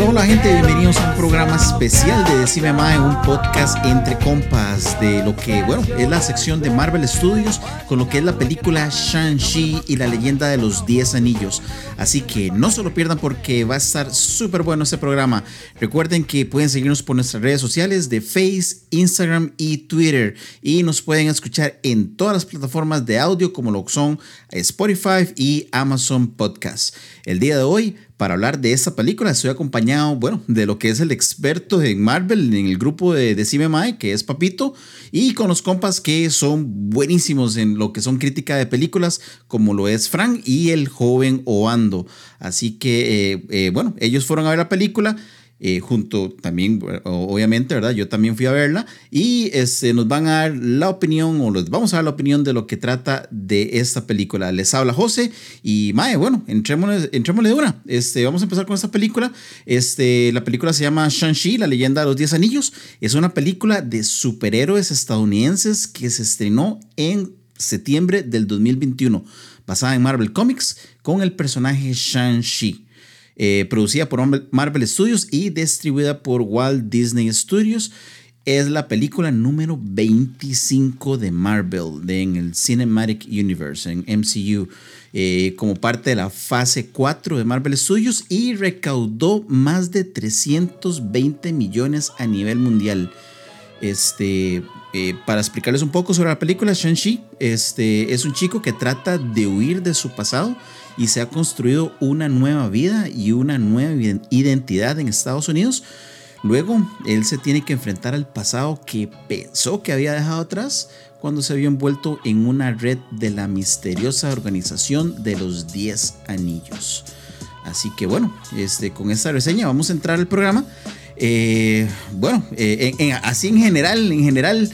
Hola gente, bienvenidos a un programa especial de Decime Mae, un podcast entre compas de lo que, bueno, es la sección de Marvel Studios con lo que es la película Shang-Chi y la leyenda de los 10 anillos. Así que no se lo pierdan porque va a estar súper bueno este programa. Recuerden que pueden seguirnos por nuestras redes sociales de Face, Instagram y Twitter y nos pueden escuchar en todas las plataformas de audio como lo son Spotify y Amazon Podcast. El día de hoy para hablar de esta película. Estoy acompañado, bueno, de lo que es el experto en Marvel en el grupo de Decime que es Papito, y con los compas que son buenísimos en lo que son crítica de películas, como lo es Frank y el joven Oando. Así que, eh, eh, bueno, ellos fueron a ver la película. Eh, junto también, obviamente, ¿verdad? Yo también fui a verla y este, nos van a dar la opinión o les vamos a dar la opinión de lo que trata de esta película. Les habla José y Mae, bueno, entrémosle, entrémosle de una. Este, vamos a empezar con esta película. Este, la película se llama Shang-Chi, la leyenda de los 10 anillos. Es una película de superhéroes estadounidenses que se estrenó en septiembre del 2021, basada en Marvel Comics con el personaje Shang-Chi. Eh, producida por Marvel Studios y distribuida por Walt Disney Studios. Es la película número 25 de Marvel en el Cinematic Universe, en MCU, eh, como parte de la fase 4 de Marvel Studios y recaudó más de 320 millones a nivel mundial. Este, eh, para explicarles un poco sobre la película, Shang-Chi este, es un chico que trata de huir de su pasado y se ha construido una nueva vida y una nueva identidad en Estados Unidos. Luego, él se tiene que enfrentar al pasado que pensó que había dejado atrás cuando se vio envuelto en una red de la misteriosa organización de los 10 anillos. Así que bueno, este, con esta reseña vamos a entrar al programa. Eh, bueno, eh, así en general, en general,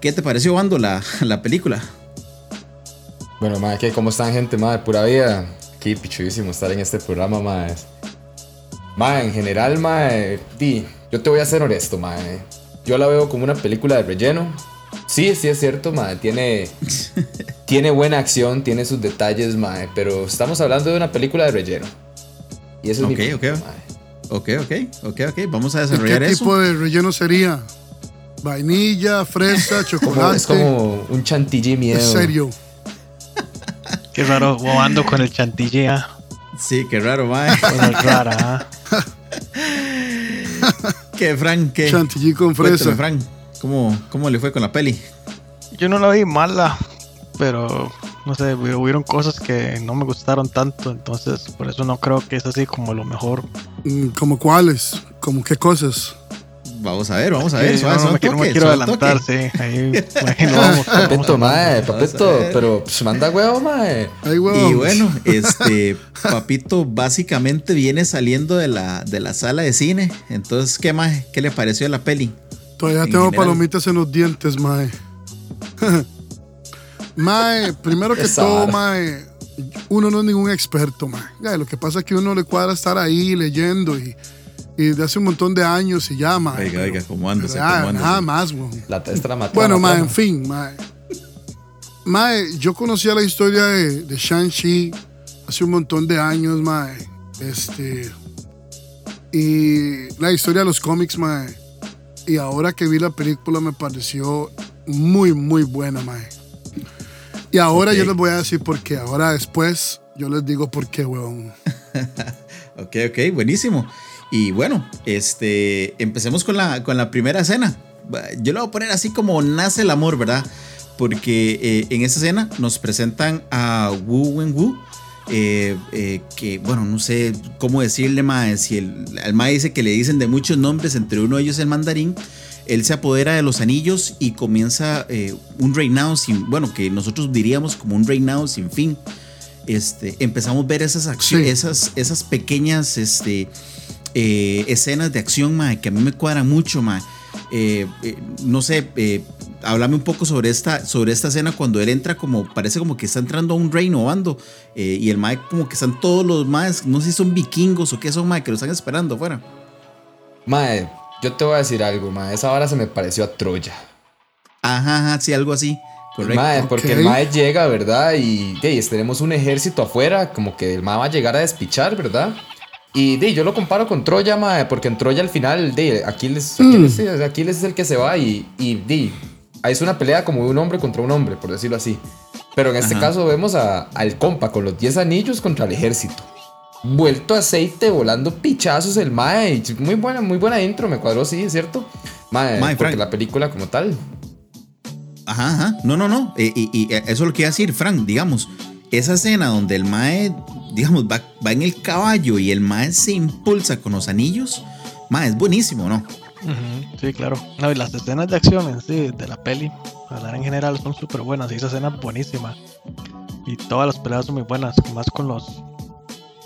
¿qué te pareció, Bando, la, la película? Bueno, madre, ¿cómo están, gente? Madre, pura vida qué pichudísimo estar en este programa, mae. Mae, en general, mae, di, yo te voy a ser honesto, mae. Yo la veo como una película de relleno. Sí, sí es cierto, mae, tiene tiene buena acción, tiene sus detalles, mae, pero estamos hablando de una película de relleno. Y eso es okay, mi okay. Ok, ok, ok, ok, vamos a desarrollar ¿Qué tipo de relleno sería? Vainilla, fresa, chocolate. es como un chantilly miedo. En serio. Qué raro, ando con el chantilly. ¿ah? Sí, qué raro, mae. Bueno, rara. ¿ah? ¿Qué, Frank? ¿Qué? Chantilly con fresa. Frank, ¿cómo, ¿cómo le fue con la peli? Yo no la vi mala, pero no sé, hubieron cosas que no me gustaron tanto, entonces por eso no creo que es así como lo mejor. Mm, ¿Como cuáles? ¿Como qué cosas? Vamos a ver, vamos a ver. no, no, me, quiero adelantar, sí. Ahí, bueno, vamos. Papito, mae, papito, pero pues manda huevo, mae. y bueno, este, papito básicamente viene saliendo de la, de la sala de cine. Entonces, ¿qué mae? ¿Qué le pareció la peli? Todavía tengo palomitas en los dientes, mae. mae, primero que todo, mae, uno no es ningún experto, mae. lo que pasa es que uno le cuadra estar ahí leyendo y y de hace un montón de años y ya, ma. Oiga, oiga, ¿cómo andas? Nada más, güey. La testra mató. Bueno, ma, en fin, ma. Ma, yo conocía la historia de, de Shang-Chi hace un montón de años, ma. Este. Y la historia de los cómics, ma. Y ahora que vi la película me pareció muy, muy buena, ma. Y ahora yo les voy a decir por qué. Ahora después yo les digo por qué, weón. ok, ok, buenísimo. Y bueno, este, empecemos con la, con la primera escena. Yo lo voy a poner así como nace el amor, ¿verdad? Porque eh, en esa escena nos presentan a Wu Wen Wu. Eh, eh, que bueno, no sé cómo decirle más. Si el, el mae dice que le dicen de muchos nombres, entre uno de ellos el mandarín. Él se apodera de los anillos y comienza un reinado sin, bueno, que nosotros diríamos como un reinado sin fin. este, empezamos a ver esas acciones, esas, esas pequeñas este, eh, escenas de acción, mae, que a mí me cuadran mucho, mae. Eh, eh, no sé, eh, háblame un poco sobre esta, sobre esta escena cuando él entra como, parece como que está entrando a un reino bando, y el mae como que están todos los maes, no sé si son vikingos o qué son, mae, que lo están esperando afuera. Mae, yo te voy a decir algo, mae, esa hora se me pareció a Troya. Ajá, ajá, sí, algo así. Correcto. Mae, porque el Mae llega, ¿verdad? Y de, tenemos un ejército afuera, como que el Mae va a llegar a despichar, ¿verdad? Y de, yo lo comparo con Troya, mae, porque en Troya al final, de, Aquiles, Aquiles, mm. Aquiles es el que se va y, y de, es una pelea como de un hombre contra un hombre, por decirlo así. Pero en este caso vemos a, al compa con los 10 anillos contra el ejército. Vuelto aceite, volando pichazos el mae. Muy buena, muy buena intro, me cuadró, sí, ¿cierto? Mae, porque la película como tal. Ajá, ajá. No, no, no. Eh, y, y, eso es lo que iba a decir, Frank, digamos. Esa escena donde el mae digamos, va, en el caballo y el mae se impulsa con los anillos, mae, es buenísimo, ¿no? sí, claro. No, y las escenas de acción sí, de la peli, hablar en general, son súper buenas. Y esa escena es buenísima. Y todas las peleas son muy buenas, más con los.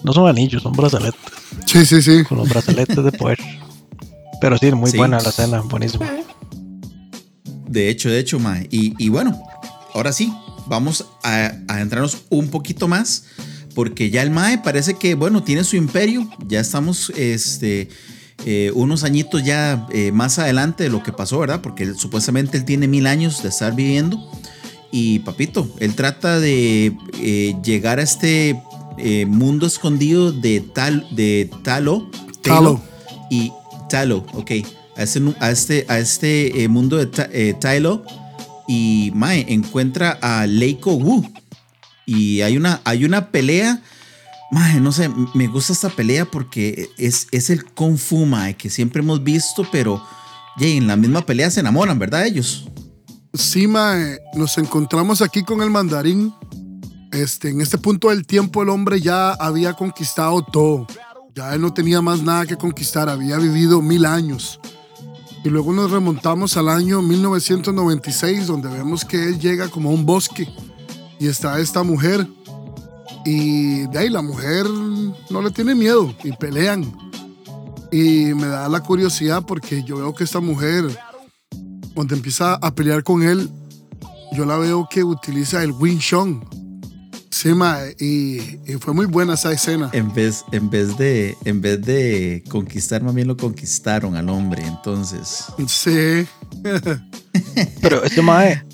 No son anillos, son brazaletes. Sí, sí, sí. Con los brazaletes de poder. Pero sí, muy buena la escena, buenísima. De hecho, de hecho, mae. Y, y bueno, ahora sí, vamos a, a entrarnos un poquito más porque ya el Mae parece que, bueno, tiene su imperio, ya estamos, este, eh, unos añitos ya eh, más adelante de lo que pasó, ¿verdad? Porque supuestamente él tiene mil años de estar viviendo. Y papito, él trata de eh, llegar a este mundo escondido de, tal, de Talo. Talo. Y Talo, ok. A este, a este, a este mundo de Talo. Y Mae encuentra a Leiko Wu y hay una, hay una pelea. no sé, me gusta esta pelea porque es, es el Kung Fu, mae, que siempre hemos visto, pero en la misma pelea se enamoran, ¿verdad? Ellos. Sí, mae, nos encontramos aquí con el mandarín. Este, en este punto del tiempo el hombre ya había conquistado todo. Ya él no tenía más nada que conquistar, había vivido mil años. Y luego nos remontamos al año 1996, donde vemos que él llega como a un bosque y está esta mujer. Y de ahí la mujer no le tiene miedo y pelean. Y me da la curiosidad porque yo veo que esta mujer, cuando empieza a pelear con él, yo la veo que utiliza el Wing Chun. Sí, y, fue muy buena esa escena. En vez, en vez de, en vez de conquistar, más bien lo conquistaron al hombre, entonces. Sí. Pero este mae,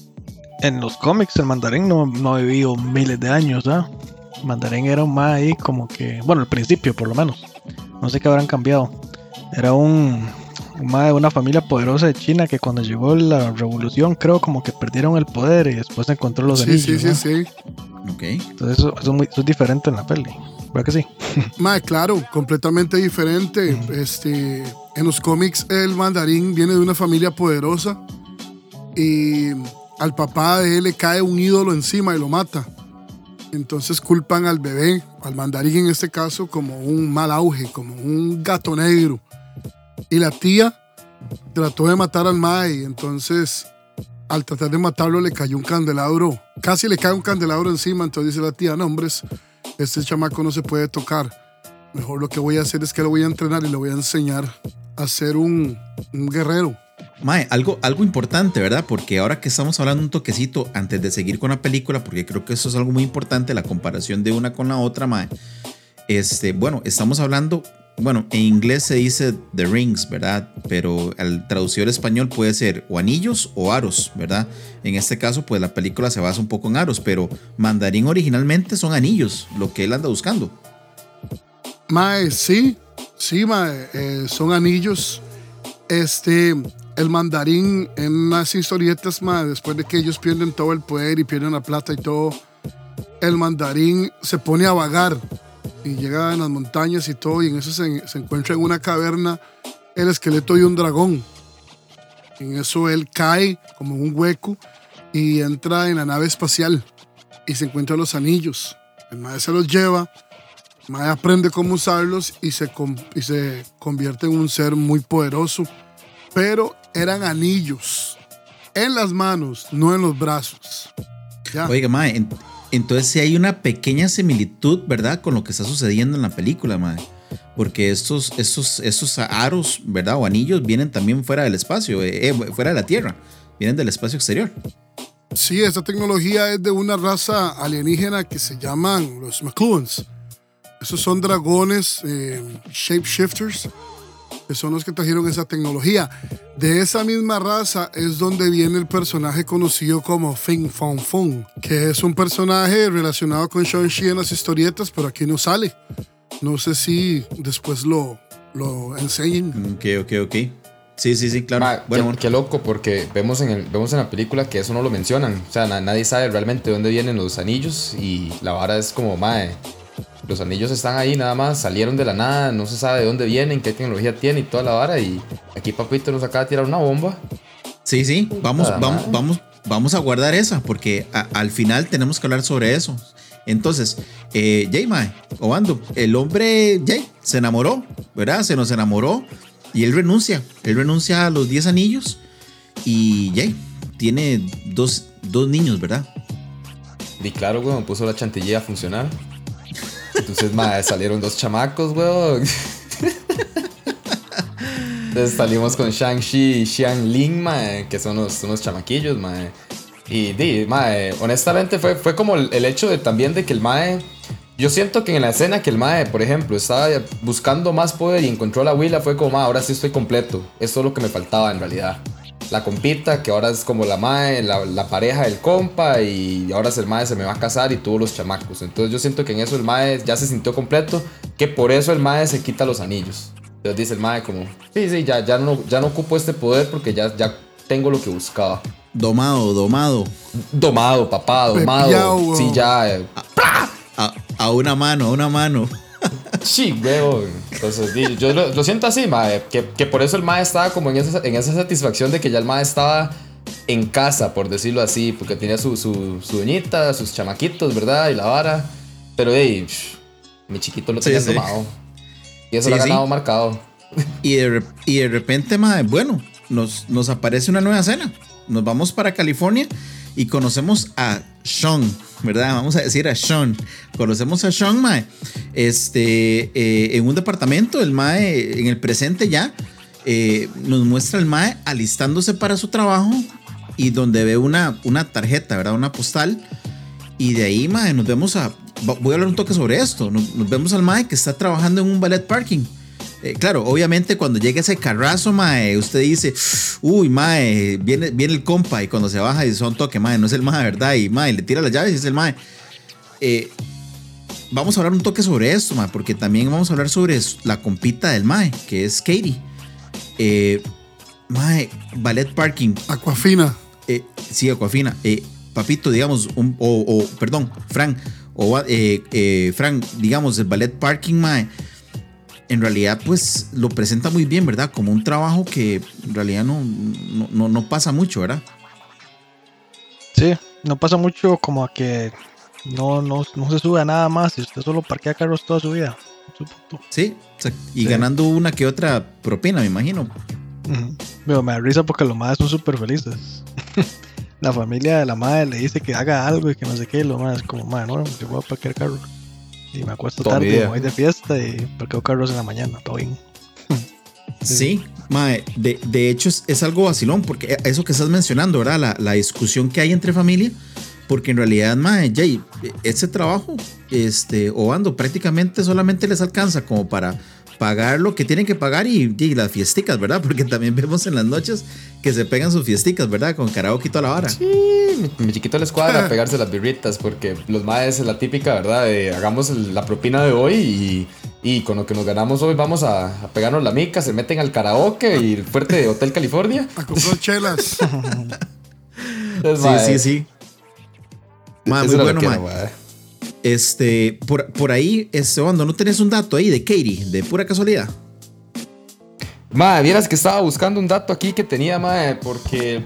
en los cómics el mandarín no, no ha vivido miles de años, ¿ah? El mandarín era un más ahí como que, bueno, al principio por lo menos. No sé qué habrán cambiado. Era un, un de una familia poderosa de China que cuando llegó la revolución creo como que perdieron el poder y después encontró los sí, Sí, sí, sí. Ok. Entonces eso, eso, es diferente en la peli. ¿Verdad que sí? Mae, claro, completamente diferente. Este, en los cómics el mandarín viene de una familia poderosa y al papá de él le cae un ídolo encima y lo mata. Entonces culpan al bebé, al mandarín en este caso, como un mal auge, como un gato negro. Y la tía trató de matar al Mae, entonces al tratar de matarlo le cayó un candelabro, casi le cae un candelabro encima, entonces dice la tía, no hombres, este chamaco no se puede tocar. Mejor lo que voy a hacer es que lo voy a entrenar y le voy a enseñar a ser un, un guerrero. Mae, algo, algo importante, ¿verdad? Porque ahora que estamos hablando un toquecito antes de seguir con la película, porque creo que eso es algo muy importante, la comparación de una con la otra, Mae. Este, bueno, estamos hablando, bueno, en inglés se dice The Rings, ¿verdad? Pero al traducir español puede ser o anillos o aros, ¿verdad? En este caso, pues la película se basa un poco en aros, pero mandarín originalmente son anillos, lo que él anda buscando. Mae, sí, sí, mae, eh, son anillos. Este, el mandarín en unas historietas más, después de que ellos pierden todo el poder y pierden la plata y todo, el mandarín se pone a vagar y llega en las montañas y todo, y en eso se, encuentra en una caverna el esqueleto de un dragón. En eso él cae como un hueco y entra en la nave espacial y se encuentra los anillos. El maestro se los lleva, el maestro aprende cómo usarlos y se, y se convierte en un ser muy poderoso pero eran anillos en las manos, no en los brazos. Oiga, mae, entonces sí hay una pequeña similitud, ¿verdad? Con lo que está sucediendo en la película, mae. Porque estos, estos, estos aros, ¿verdad? O anillos vienen también fuera del espacio, eh, eh, fuera de la Tierra. Vienen del espacio exterior. Sí, esta tecnología es de una raza alienígena que se llaman los McLuhans. Esos son dragones eh, shapeshifters, que son los que trajeron esa tecnología. De esa misma raza es donde viene el personaje conocido como Fing Fong Fong, que es un personaje relacionado con Shang-Chi en las historietas, pero aquí no sale. No sé si después lo, lo enseñen. Ok, ok, ok. Sí, sí, sí, claro. Ma, bueno, qué, qué loco, porque vemos en, el, vemos en la película que eso no lo mencionan. O sea, na- nadie sabe realmente de dónde vienen los anillos y la vara es como, mae, los anillos están ahí nada más, salieron de la nada, no se sabe de dónde vienen, qué tecnología tienen y toda la vara. Y aquí Papito nos acaba de tirar una bomba. sí, sí, vamos, Puta vamos, madre. vamos, vamos a guardar esa, porque a- al final tenemos que hablar sobre eso. Entonces, eh, Jay, mae, Obando, el hombre Jay se enamoró, ¿verdad? Se nos enamoró y él renuncia. Él renuncia a los 10 anillos y Jay tiene dos, dos niños, ¿verdad? Y claro, weón, puso la chantillera a funcionar. Entonces, mae, salieron dos chamacos, weón. Entonces salimos con Shang-Chi y Xiang Ling, mae, que son unos, unos chamaquillos, mae. Y, di, mae, honestamente fue, fue como el, hecho de también de que el mae... Yo siento que en la escena que el mae, por ejemplo, estaba buscando más poder y encontró la Willa, fue como, mae, ahora sí estoy completo. Esto es lo que me faltaba en realidad. La compita, que ahora es como la mae, la, la pareja del compa, y ahora el mae se me va a casar y tuvo los chamacos. Entonces yo siento que en eso el mae ya se sintió completo, que por eso el mae se quita los anillos. Entonces dice el mae como, sí, sí, ya, ya, no, ya no ocupo este poder porque ya, ya tengo lo que buscaba. Domado, domado. Domado, papá, domado. Sí, ya. eh, A, a una mano, a una mano. Sí, weón. Entonces, di, yo lo, lo siento así, mae. Que, que por eso el mae estaba como en esa, en esa satisfacción de que ya el mae estaba en casa, por decirlo así. Porque tenía su, su, su doñita, sus chamaquitos, ¿verdad? Y la vara. Pero, hey, mi chiquito lo tenía sí. tomado. Y eso Sí, lo ha ganado marcado. Y de, y de repente, mae, bueno, nos, nos aparece una nueva escena. Nos vamos para California y conocemos a Sean, ¿verdad? Vamos a decir a Sean. Conocemos a Sean, mae. Este, eh, en un departamento, el mae, en el presente ya, eh, nos muestra el mae alistándose para su trabajo y donde ve una, una tarjeta, ¿verdad? Una postal. Y de ahí, mae, nos vemos a. Voy a hablar un toque sobre esto. Nos, nos vemos al mae que está trabajando en un ballet parking. Eh, claro, obviamente cuando llega ese carrazo, mae, usted dice, uy, mae, viene, viene el compa y cuando se baja y son toque, mae, no es el mae, ¿verdad? Y mae, le tira las llaves y es el mae. Eh, vamos a hablar un toque sobre esto, mae, porque también vamos a hablar sobre la compita del mae, que es Katie. Eh, mae, ballet parking, Aquafina. eh, sí, Aquafina. Papito, digamos, un, o, o, perdón, Frank, o Frank, digamos, el ballet parking, mae, en realidad, pues lo presenta muy bien, ¿verdad? Como un trabajo que en realidad no, no, no, no pasa mucho, ¿verdad? Sí, no pasa mucho como a que no, no, no se sube a nada más y usted solo parquea carros toda su vida. Sí, o sea, y Sí. ganando una que otra propina, me imagino. Pero me da risa porque los madres son súper felices. la familia de la madre le dice que haga algo y que no sé qué. Y los madres como, madre, no, yo voy a parquear carros. Y me acuesto Toda tarde, me voy de fiesta y parqueo carros en la mañana, todo bien. Sí, mae, de, de hecho es, es algo vacilón, porque eso que estás mencionando, ¿verdad? La, la discusión que hay entre familia, porque en realidad, mae, Jay, ese trabajo, este, Obando, prácticamente solamente les alcanza como para pagar lo que tienen que pagar y, y las fiesticas, ¿verdad? Porque también vemos en las noches que se pegan sus fiesticas, ¿verdad? Con karaoke y toda la vara. Mi, mi chiquito les cuadra pegarse las birritas porque los maes es la típica, ¿verdad? De hagamos el- la propina de hoy y, y con lo que nos ganamos hoy vamos a, a pegarnos la mica, se meten al karaoke y el fuerte de Hotel California. A comprar chelas. Entonces, Sí, mae, sí, sí. Muy bueno, mae. Este, por, por ahí, este, Obando, ¿no tenés un dato ahí de Katie, de pura casualidad? Mae, vieras que estaba buscando un dato aquí que tenía, mae, porque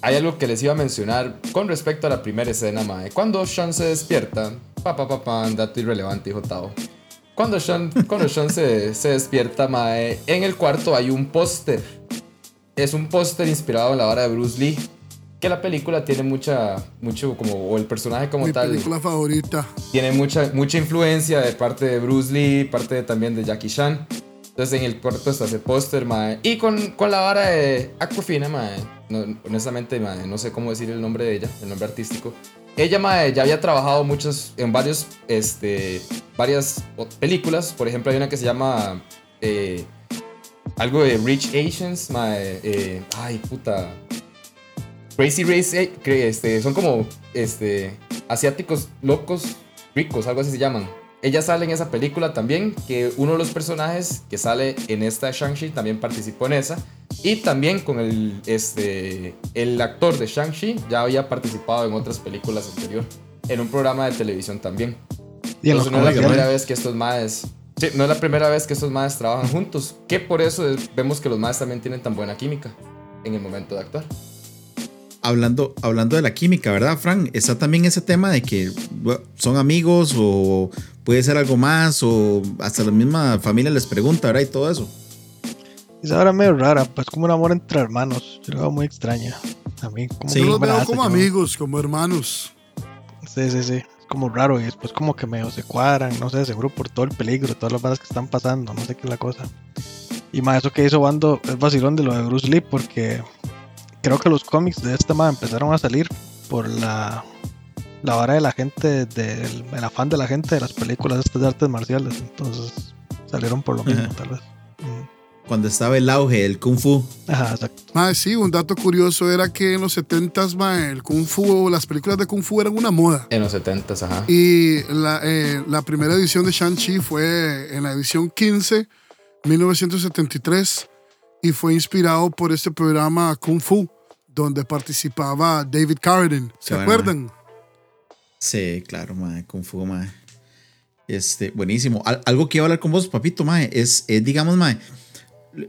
hay algo que les iba a mencionar con respecto a la primera escena, mae. Cuando Sean se despierta, pa, pa, pa, pa, dato irrelevante, hijo Tao. Cuando Sean, cuando Sean se, se despierta, mae, en el cuarto hay un póster. Es un póster inspirado en la vara de Bruce Lee. Que la película tiene mucha, mucho como, o el personaje como Mi tal, película favorita. tiene mucha, mucha influencia de parte de Bruce Lee, parte de- también de Jackie Chan. Entonces en el corto está ese póster, mae. Y con, con la vara de Aquafina, mae. No, honestamente, mae, no sé cómo decir el nombre de ella, el nombre artístico. Ella, mae, ya había trabajado muchos, en varios, este, varias películas. Por ejemplo, hay una que se llama eh, algo de Rich Asians, mae. eh, ay, puta. Crazy Race, eh, este, son como este, asiáticos locos ricos, algo así se llaman. Ella sale en esa película también, que uno de los personajes que sale en esta Shang-Chi también participó en esa. Y también con el, este, el actor de Shang-Chi ya había participado en otras películas anteriores, en un programa de televisión también. Y Entonces, no es la primera vez que estos maes... Sí, no es la primera vez que estos maes trabajan juntos, que por eso es- vemos que los maes también tienen tan buena química en el momento de actuar. Hablando, hablando de la química, ¿verdad, Frank? Está también ese tema de que bueno, son amigos o puede ser algo más o hasta la misma familia les pregunta, ¿verdad? Y todo eso. Esa hora medio rara, pues como un amor entre hermanos. Yo lo veo muy extraña. Mí como Sí. Yo veo como yo- amigos, como hermanos. Sí, sí, sí. Es como raro y después como que medio se cuadran, no sé, seguro por todo el peligro, todas las balas que están pasando, no sé qué es la cosa. Y más eso que hizo Bando es vacilón de lo de Bruce Lee porque creo que los cómics de esta más empezaron a salir por la la vara de la gente, del el afán de la gente de las películas estas de artes marciales. Entonces salieron por lo mismo, Ajá. tal vez. Mm. Cuando estaba el auge del Kung Fu. Ajá, exacto. Mae, sí, un dato curioso era que en los 70s, mae, el Kung Fu, las películas de Kung Fu eran una moda. En los 70s, ajá. Y la, eh, la primera edición de Shang-Chi fue en la edición 15, 1973, y fue inspirado por este programa Kung Fu, donde participaba David Carradine. ¿Se bueno, acuerdan? Sí, claro, mae, Kung Fu, mae. Este, buenísimo. Al- algo que iba a hablar con vos, papito, mae, es, es, digamos, mae,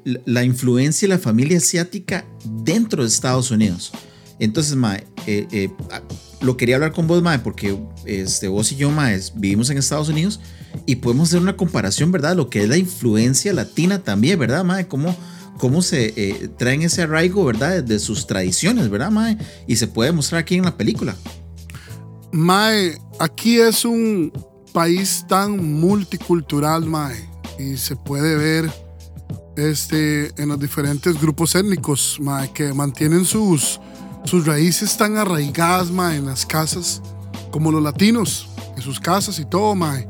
la, la influencia de la familia asiática dentro de Estados Unidos. Entonces, mae, eh, eh, lo quería hablar con vos, mae, porque este, vos y yo, mae, vivimos en Estados Unidos y podemos hacer una comparación, ¿verdad? Lo que es la influencia latina también, ¿verdad, mae? Cómo, cómo se eh, traen ese arraigo, ¿verdad? De, sus tradiciones, ¿verdad, mae? Y se puede mostrar aquí en la película. Mae, aquí es un país tan multicultural, Mae, y se puede ver este, en los diferentes grupos étnicos, Mae, que mantienen sus, sus raíces tan arraigadas, Mae, en las casas, como los latinos, en sus casas y todo, Mae.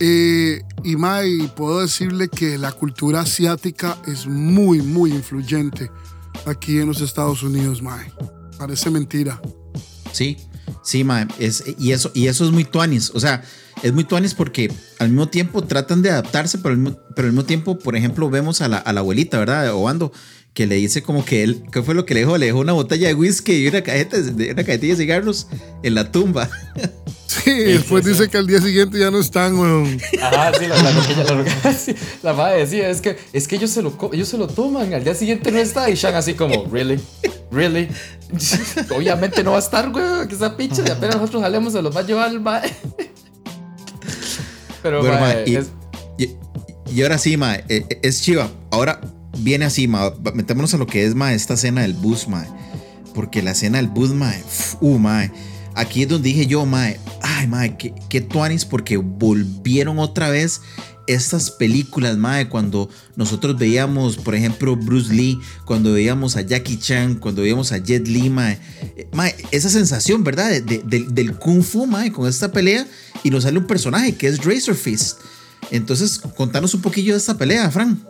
Eh, y Mae, puedo decirle que la cultura asiática es muy, muy influyente aquí en los Estados Unidos, Mae. Parece mentira. Sí, sí, mae, es, y, eso, y eso es muy tuanis. O sea, es muy tuanis porque al mismo tiempo tratan de adaptarse, pero al, mismo- pero al mismo tiempo, por ejemplo, vemos a la, a la abuelita, ¿verdad? Obando, que le dice como que él, ¿qué fue lo que le dejó? Le dejó una botella de whisky y una, cajeta, una cajetilla de cigarros en la tumba. Sí, después sí, sí. dice que al día siguiente ya no están, weón. Ajá, sí, la, la, la. La madre decía, es que, es que ellos, se lo, ellos se lo toman, al día siguiente no está. Y Shang así como, ¿really? ¿really? Obviamente no va a estar, güey, que esa pinche, y apenas nosotros salemos se los va a llevar el mae. Pero, Bueno, mae, y, es- y- y ahora sí, mae, eh, eh, es chiva. Ahora viene así, mae. Metémonos a lo que es, mae, esta escena del bus, mae. Porque la escena del bus, mae, uh, mae. Aquí es donde dije yo, mae, ay, mae, qué, qué tuanis, porque volvieron otra vez estas películas, mae, cuando nosotros veíamos, por ejemplo, Bruce Lee, cuando veíamos a Jackie Chan, cuando veíamos a Jet Li, mae, Eh, mae, esa sensación, ¿verdad? De- de- del- del Kung Fu, mae, con esta pelea, y nos sale un personaje que es Razor Fist. Entonces, contanos un poquillo de esta pelea, Fran.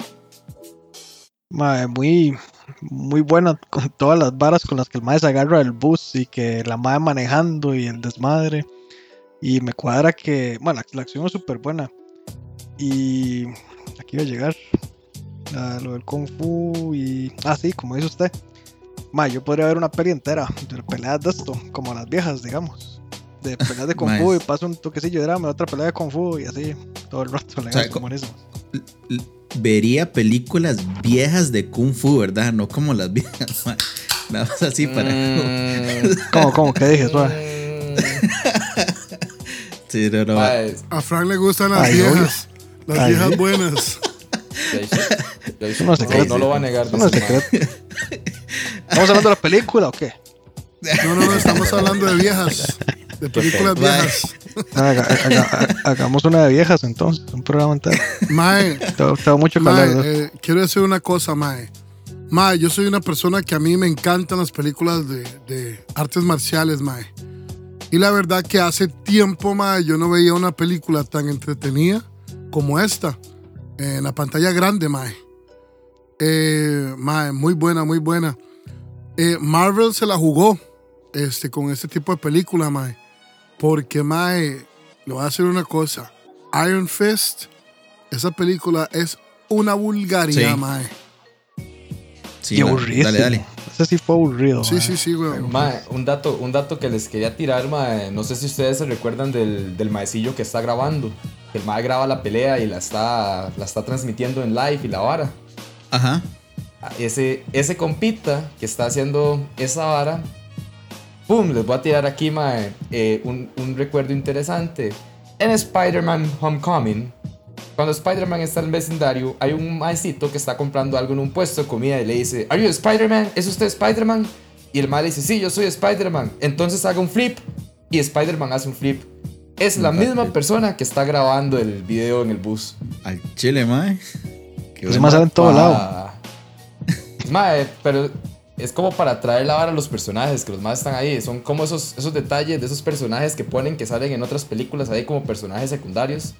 Mae, muy, muy buena con todas las varas con las que el mae se agarra del bus y que la mae manejando y el desmadre. Y me cuadra que, bueno, la, la acción es súper buena. Y aquí iba a llegar a lo del Kung Fu y... Ah, sí, como dice usted. Mae, yo podría ver una peli entera de peleas de esto, como las viejas, digamos. De peleas de Kung. Fu y paso un toquecillo de drama, otra pelea de Kung Fu y así, todo el rato. legal, sea, co- buenísimo. L- Vería películas viejas de Kung Fu, ¿verdad? No como las viejas, mae. Nada más así para. Mm, ¿Cómo, cómo? ¿Qué dije? Suave? Sí, no, no. mae, A Frank le gustan las Ay, viejas. Las Ay, viejas buenas. ya hice- ya hice- Eso no no, no lo va a negar. Eso no. ¿Estamos hablando de la película o qué? No, no, no, estamos hablando de viejas. De películas viejas. Haga- haga- hagamos una de viejas entonces, un programa entero. Mae, tengo mucho mae. ¿no? eh, quiero decir una cosa, Mae. Mae, yo soy una persona que a mí me encantan las películas de, de artes marciales, Mae. Y la verdad que hace tiempo, Mae, yo no veía una película tan entretenida como esta. En la pantalla grande, Mae. Eh, mae, muy buena, muy buena. Eh, Marvel se la jugó este, con este tipo de película, Mae. Porque, Mae, le voy a decir una cosa. Iron Fist, esa película es una vulgaridad, Sí. Mae. Sí, la- aburrido. dale, dale. Ese sí fue aburrido. Sí, mae. sí, sí, güey. Mae, un dato, un dato que les quería tirar, mae, no sé si ustedes se recuerdan del, del maecillo que está grabando. El mae graba la pelea y la está, la está transmitiendo en live y la vara. Ajá. Ah, Ese, ese compita que está haciendo esa vara, ¡pum! Les voy a tirar aquí, mae, eh, un, un recuerdo interesante. En Spider-Man Homecoming, cuando Spider-Man está en el vecindario, hay un maecito que está comprando algo en un puesto de comida y le dice, ¿Are you Spider-Man? ¿Es usted Spider-Man? Y el mae le dice, sí, yo soy Spider-Man. Entonces haga un flip. Y Spider-Man hace un flip. Es la misma persona que está grabando el video en el bus. Al chile, mae. Bueno. más en todo lado. Mae, pero es como para traer la vara a los personajes, que los más están ahí. Son como esos, esos detalles de esos personajes que ponen que salen en otras películas ahí como personajes secundarios.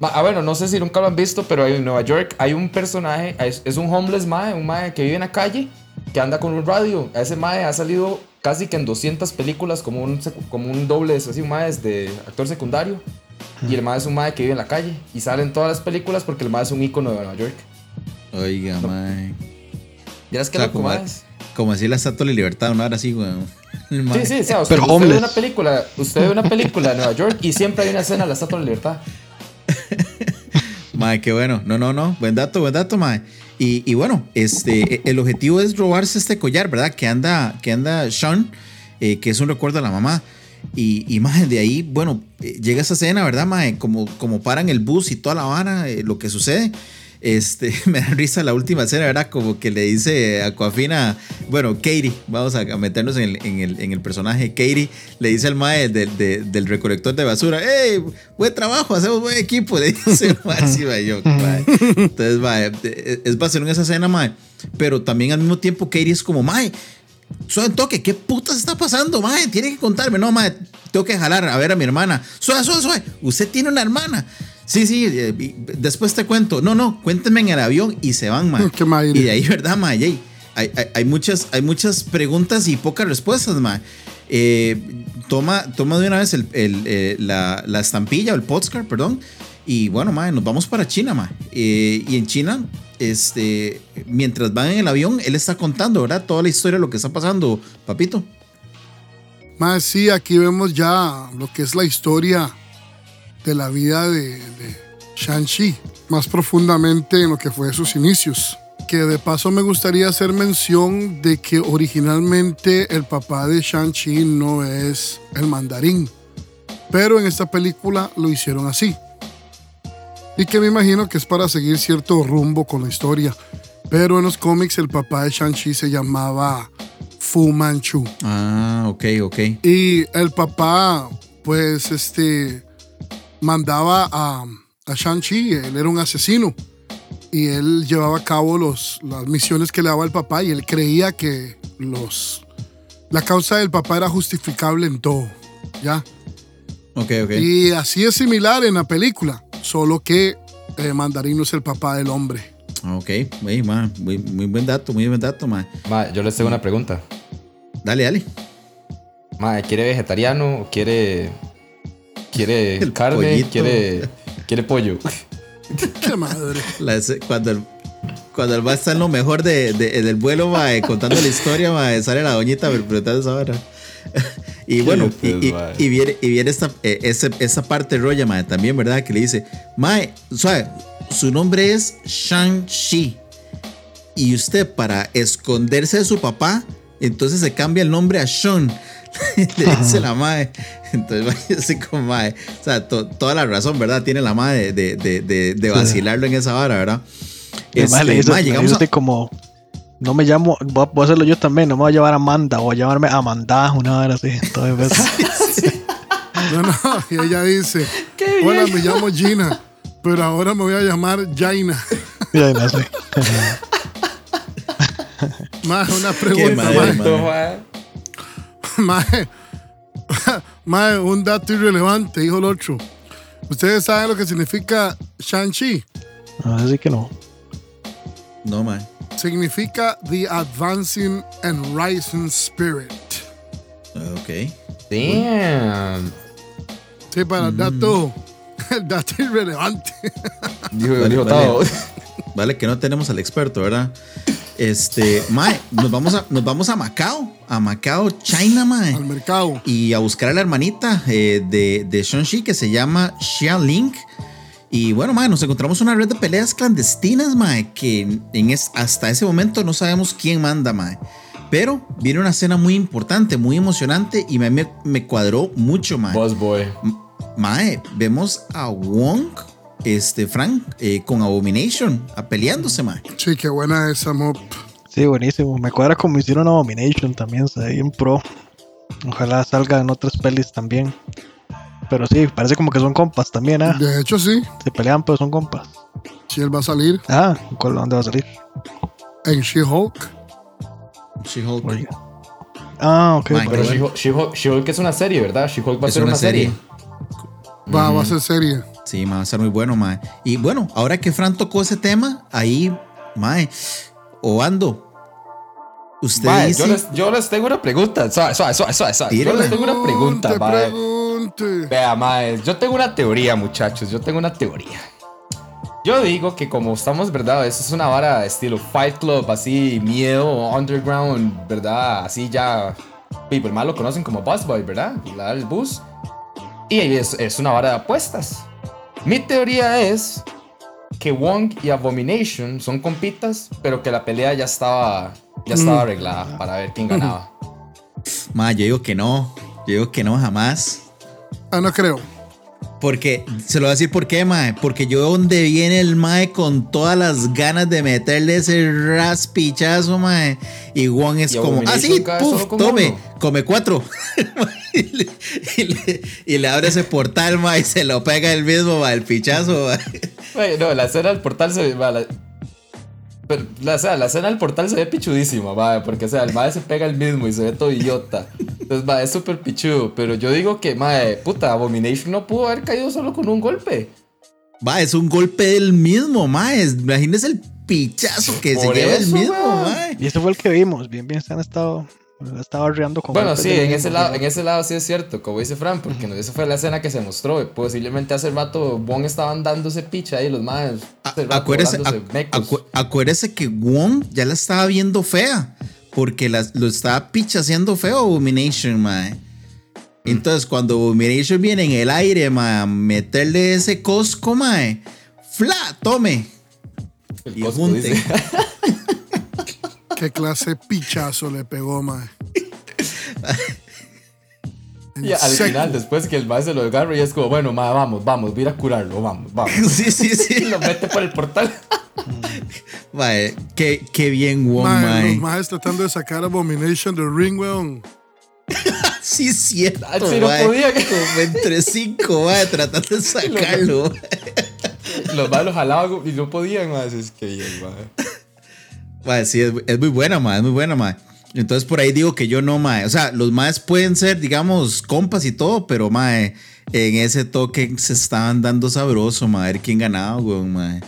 Ah, bueno, no sé si nunca lo han visto, pero en Nueva York hay un personaje, es, es un homeless mae, un mae que vive en la calle, que anda con un radio. A ese mae ha salido casi que en 200 películas como un, como un doble, así un mae de actor secundario. Y el mae es un mae que vive en la calle. Y sale en todas las películas porque el mae es un ícono de Nueva York. Oiga, mae. ¿Vieras qué O sea, loco, como- maes? Como así la estatua de la libertad, una hora así, weón. Sí, sí, o sea, usted, Pero usted ve una película, usted ve una película de Nueva York y siempre hay una escena de la Estatua de la Libertad. Mae, qué bueno. No, no, no. Buen dato, buen dato, mae. Y, y bueno, este, e- el objetivo es robarse este collar, ¿verdad? Que anda, que anda Sean, eh, que es un recuerdo a la mamá. Y, y mae, de ahí, bueno, eh, llega esa escena, ¿verdad, mae? Como, como paran el bus y toda la vara, eh, lo que sucede. Este, me da risa la última escena, ¿verdad? Como que le dice a Coafina, bueno, Katie, vamos a meternos en el, en el, en el personaje. Katie le dice al mae del, de- del recolector de basura, ¡Hey! Buen trabajo, hacemos buen equipo, le dice el mae, sí, mae, yo, mae. Entonces, mae, eh, es vacilón esa escena, mae. Pero también al mismo tiempo Katie es como, mae, suave toque, ¿qué putas está pasando, mae? Tiene que contarme, no, mae, tengo que jalar a ver a mi hermana. Suave, suave, suave, usted tiene una hermana. Sí, sí, eh, después te cuento. No, no, cuéntenme en el avión y se van, mae. Qué. Y de ahí, ¿verdad, mae? Hay, hay, hay- muchas, hay muchas preguntas y pocas respuestas, mae. Eh, toma, toma de una vez el- el, eh, la, la estampilla o el postcard, perdón. Y bueno, mae, nos vamos para China. Eh, y en China, este, mientras van en el avión, él está contando, ¿verdad? Toda la historia de lo que está pasando, papito. Más sí, aquí vemos ya lo que es la historia de la vida de, de Shang-Chi, más profundamente en lo que fue sus inicios. Que de paso me gustaría hacer mención de que originalmente el papá de Shang-Chi no es el mandarín, pero en esta película lo hicieron así. Y que me imagino que es para seguir cierto rumbo con la historia. Pero en los cómics el papá de Shang-Chi se llamaba Fu Manchu. Ah, ok, ok. Y el papá, pues, este, mandaba a, a Shang-Chi, él era un asesino. Y él llevaba a cabo los, las misiones que le daba el papá y él creía que los, la causa del papá era justificable en todo, ¿ya? Ok, ok. Y así es similar en la película, solo que eh, Mandarín no es el papá del hombre. Ok, muy, muy, muy buen dato, muy buen dato, ma. Ma, yo les tengo una pregunta. Dale, dale. Ma, ¿quiere vegetariano o quiere. Quiere El carne? pollito. ¿Quiere, quiere pollo? ¡Qué madre! La- cuando el, cuando el va está en lo mejor de, de- del vuelo, mae, contando la historia, mae, sale la doñita preguntando esa hora. Y bueno, y, viene, y viene esta, eh, ese- esa parte roya, mae, también, ¿verdad? Que le dice, mae, suave, su nombre es Shang-Chi. Y usted, para esconderse de su papá, entonces se cambia el nombre a Sean. le dice la mae. Entonces, mae, así como mae. O sea, to- toda la razón, ¿verdad? Tiene la mae de, de, de, vacilarlo en esa hora, ¿verdad? Este, le dice, mae, le llegamos dice a- como No me llamo, voy a, voy a hacerlo yo también, no me voy a llamar Amanda, voy a llamarme Amanda, una hora así. Entonces, No, no, y ella dice, hola, me llamo Gina, pero ahora me voy a llamar Jaina. no sé. Más una pregunta, madre, mae. mae. Mae, un dato irrelevante, dijo el otro. ¿Ustedes saben lo que significa Shang-Chi? Así que no. No, mae. Significa The Advancing and Rising Spirit. Ok. Damn. Sí, para el dato, el dato irrelevante. Dijo, Vale, dijo vale. todo. Vale, que no tenemos al experto, ¿verdad? Este, mae, nos vamos a, nos vamos a Macao, a Macao, China, mae. Al mercado. y a buscar a la hermanita eh, de, de Shang-Chi que se llama Xia Ling. Y bueno, mae, nos encontramos una red de peleas clandestinas, mae, que en es, hasta ese momento no sabemos quién manda, mae. Pero viene una escena muy importante, muy emocionante y me, me, me cuadró mucho, mae. Boss boy. Mae, vemos a Wong, este, Frank, eh, con Abomination, a peleándose, mae. Sí, qué buena esa mop. Sí, buenísimo. Me cuadra como hicieron Abomination también, se ve bien pro. Ojalá salga en otras pelis también. Pero sí, parece como que son compas también, ¿ah? De hecho, sí. Se pelean, pero son compas. Si él va a salir Ah, ¿cuál, ¿dónde va a salir? en She-Hulk. She-Hulk. Ah, ok. Pero. She-Hulk She-Hulk- She-Hulk es una serie, ¿verdad? She-Hulk va a ser una una serie. serie. Va, va a ser serie. Sí, mae, va a ser muy bueno, mae. Y bueno, ahora que Fran tocó ese tema, ahí, mae, Oando, usted Mae, dice... yo, les, yo les tengo una pregunta. Suave, suave, suave, suave, suave. Yo les tengo una pregunta, Pregunte, mae. pregunte. Vea, mae, yo tengo una teoría, muchachos. Yo tengo una teoría. Yo digo que como estamos, ¿verdad? Eso es una vara estilo Fight Club, así, miedo, underground, ¿verdad? Así ya. People más lo conocen como Buzz Boy, ¿verdad? La del bus. Y es, es una vara de apuestas. Mi teoría es que Wong y Abomination son compitas, pero que la pelea ya estaba, ya estaba arreglada para ver quién ganaba. Mae, yo digo que no, yo digo que no jamás. Ah, no creo. Porque, se lo voy a decir por qué, mae. Porque yo donde viene el mae con todas las ganas de meterle ese raspichazo, mae. Y Wong es Y como, ah, sí, puf, tome, uno. come cuatro. y, le, y le- y le abre ese portal, mae, y se lo pega el mismo, mae, el pichazo. Güey, no, la escena del portal se ve. va, la, pero, la, o sea, la escena del portal se ve pichudísima, va, porque o sea, el mae se pega el mismo y se ve todo idiota. Entonces, va, es súper pichudo. Pero yo digo que, mae, puta, Abomination no pudo haber caído solo con un golpe. Va, es un golpe del mismo, mae. Imagínese el pichazo que se lleva el eso, mismo, mae. Y ese fue el que vimos. Bien, bien, se han estado. Estaba riendo con Bueno, sí, en ese, lado, sí. en ese lado sí es cierto, como dice Fran, porque no, esa fue la escena que se mostró. Posiblemente hace rato Wong estaban dándose picha ahí, los rato Acuérdese, acu- que Wong ya la estaba viendo fea. Porque la- lo estaba pichaseando feo Abomination, mae. Entonces, cuando Abomination viene en el aire, mae, a meterle ese cosco, mae. ¡Fla! ¡Tome! El y dice. Qué clase de pichazo le pegó, mae. Y al seco. final, después que el mae se lo agarra y es como, bueno, mae, vamos, vamos, voy a ir a curarlo, vamos, vamos. Sí, sí, Y sí. lo mete por el portal. Mae, qué, qué bien Wong, Mae, mae. los maes tratando de sacar Abomination del ring, weón. Sí, es cierto. Ah, sí, no mae. podía. Como entre cinco, mae, tratando de sacarlo. Los maes lo jalaban y no podían, mae. Es que bien, mae. Sí, es, es muy buena, mae, es muy buena, mae. Entonces por ahí digo que yo no, mae. O sea, los maes pueden ser, digamos, compas y todo, pero, mae, en ese toque se estaban dando sabroso, mae, a ver quién ganaba, weón, mae.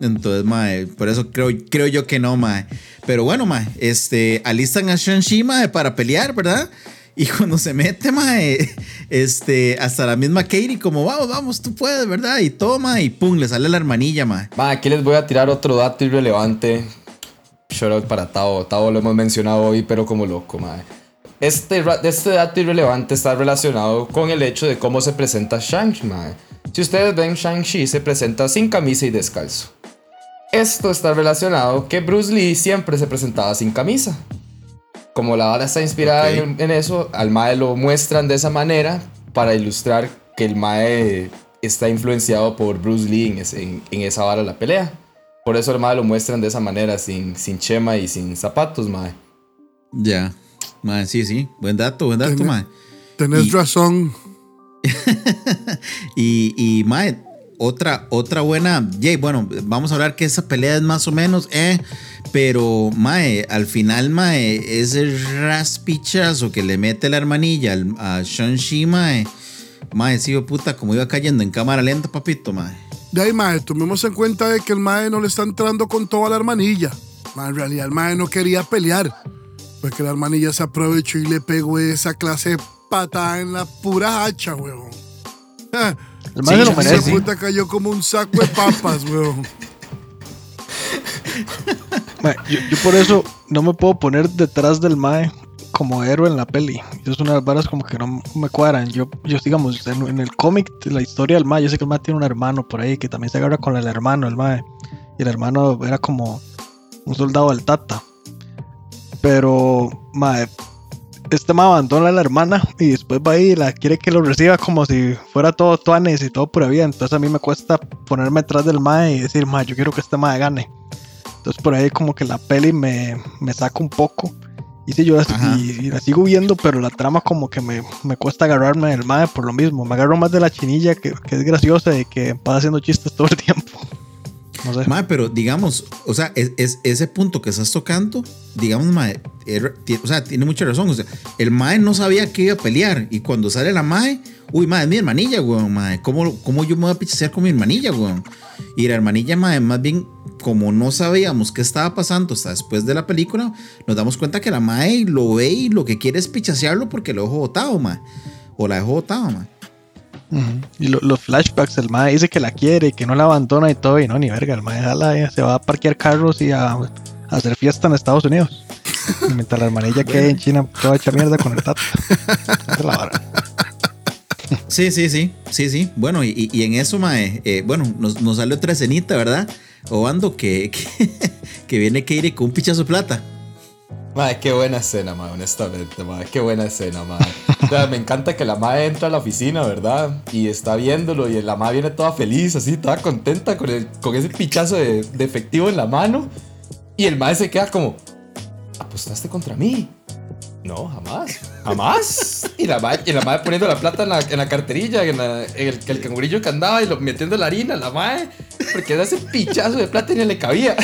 Entonces, mae, por eso creo, creo yo que no, mae. Pero bueno, mae, este, alistan a Shang-Chi, para pelear, ¿verdad? Y cuando se mete, mae, este, hasta la misma Katie, como, vamos, vamos, tú puedes, ¿verdad? Y toma, y pum, le sale la hermanilla, mae. Mae, aquí les voy a tirar otro dato irrelevante. Shout out para Tao. Tao lo hemos mencionado hoy, pero como loco, mae. Este, este dato irrelevante está relacionado con el hecho de cómo se presenta Shang-Chi, mae. Si ustedes ven, Shang-Chi se presenta sin camisa y descalzo. Esto está relacionado que Bruce Lee siempre se presentaba sin camisa. Como la bala está inspirada Ok. en, en eso, al Mae lo muestran de esa manera para ilustrar que el Mae está influenciado por Bruce Lee en, ese- en- en esa vara la pelea. Por eso el mae lo muestran de esa manera, sin, sin chema y sin zapatos, mae. Ya. Mae, sí, sí. Buen dato, buen dato, Tenés- mae. Tenés Y- razón. Y, y mae, otra, otra buena. Jay, bueno, vamos a hablar que esa pelea es más o menos, eh. Pero, mae, al final, mae, ese raspichazo que le mete la hermanilla al- a Shang-Chi, mae. Mae, sí, puta, como iba cayendo en cámara lenta, papito, mae. De ahí, mae, tomemos en cuenta de que el mae no le está entrando con toda la hermanilla. Mae, en realidad, el mae no quería pelear. Porque la hermanilla se aprovechó y le pegó esa clase de patada en la pura hacha, weón. El mae se lo sí, merece. puta cayó como un saco de papas, weón. Mae, yo, yo por eso no me puedo poner detrás del Mae como héroe en la peli. Eso es una de las varas como que no me cuadran. Yo, yo digamos, en, en el cómic, la historia del Mae, yo sé que el Mae tiene un hermano por ahí que también se agarra con el hermano, el Mae. Y el hermano era como un soldado del Tata. Pero, Mae, este Mae abandona a la hermana y después va ahí y la quiere que lo reciba como si fuera todo tuanes y todo pura vida. Entonces a mí me cuesta ponerme detrás del Mae y decir, Mae, yo quiero que este Mae gane. Entonces por ahí como que la peli me, me saca un poco. Y sí, yo la, y, y la sigo viendo, pero la trama como que me, me cuesta agarrarme del mae por lo mismo. Me agarro más de la chinilla que, que es graciosa y que pasa haciendo chistes todo el tiempo. No sé. Mae, pero digamos, o sea, es, es- ese punto que estás tocando, digamos, mae, er- o sea, tiene mucha razón. O sea, el mae no sabía que iba a pelear. Y cuando sale la mae, uy, mae, es mi hermanilla, weón, mae. ¿Cómo, ¿Cómo yo me voy a pichasear con mi hermanilla, weón? Y la hermanilla, mae, más bien, como no sabíamos qué estaba pasando hasta después de la película, nos damos cuenta que la mae lo ve y lo que quiere es pichasearlo porque lo dejó botado, mae. O la dejó botado, mae. Y lo- los flashbacks, el mae dice que la quiere y que no la abandona y todo. Y no, ni verga, el mae jala, se va a parquear carros y a, a hacer fiesta en Estados Unidos. Y mientras la hermanilla quede en China, toda hecha mierda con el es la vara. Sí, sí, sí, sí, sí. Bueno, y, y- en eso, mae, eh, bueno, nos, nos sale otra escenita, ¿verdad? Obando que, que, que viene Keire con un pichazo de plata. Madre, qué buena escena, madre, honestamente, madre, qué buena escena, madre. Me encanta que la madre entra a la oficina, ¿verdad? Y está viéndolo y la madre viene toda feliz, así, toda contenta con, el, con ese pichazo de, de efectivo en la mano. Y el madre se queda como, ¿apostaste contra mí? No, jamás. ¿Jamás? Y la madre, y la madre poniendo la plata en la, en la carterilla, en, la- en el, el cangurillo que andaba y lo, metiendo la harina, la madre. Porque ese pichazo de plata ni le cabía.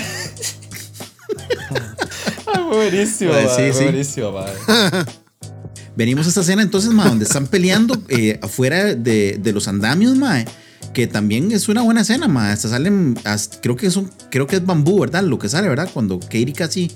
Ay, buenísimo, Pues, madre, sí, fue sí. buenísimo, madre. Venimos a esta escena entonces, mae, donde están peleando eh, afuera de, de los andamios, mae. Que también es una buena escena, mae. Hasta salen, hasta- creo que es un, creo que es bambú, ¿verdad? Lo que sale, ¿verdad? Cuando Katie casi,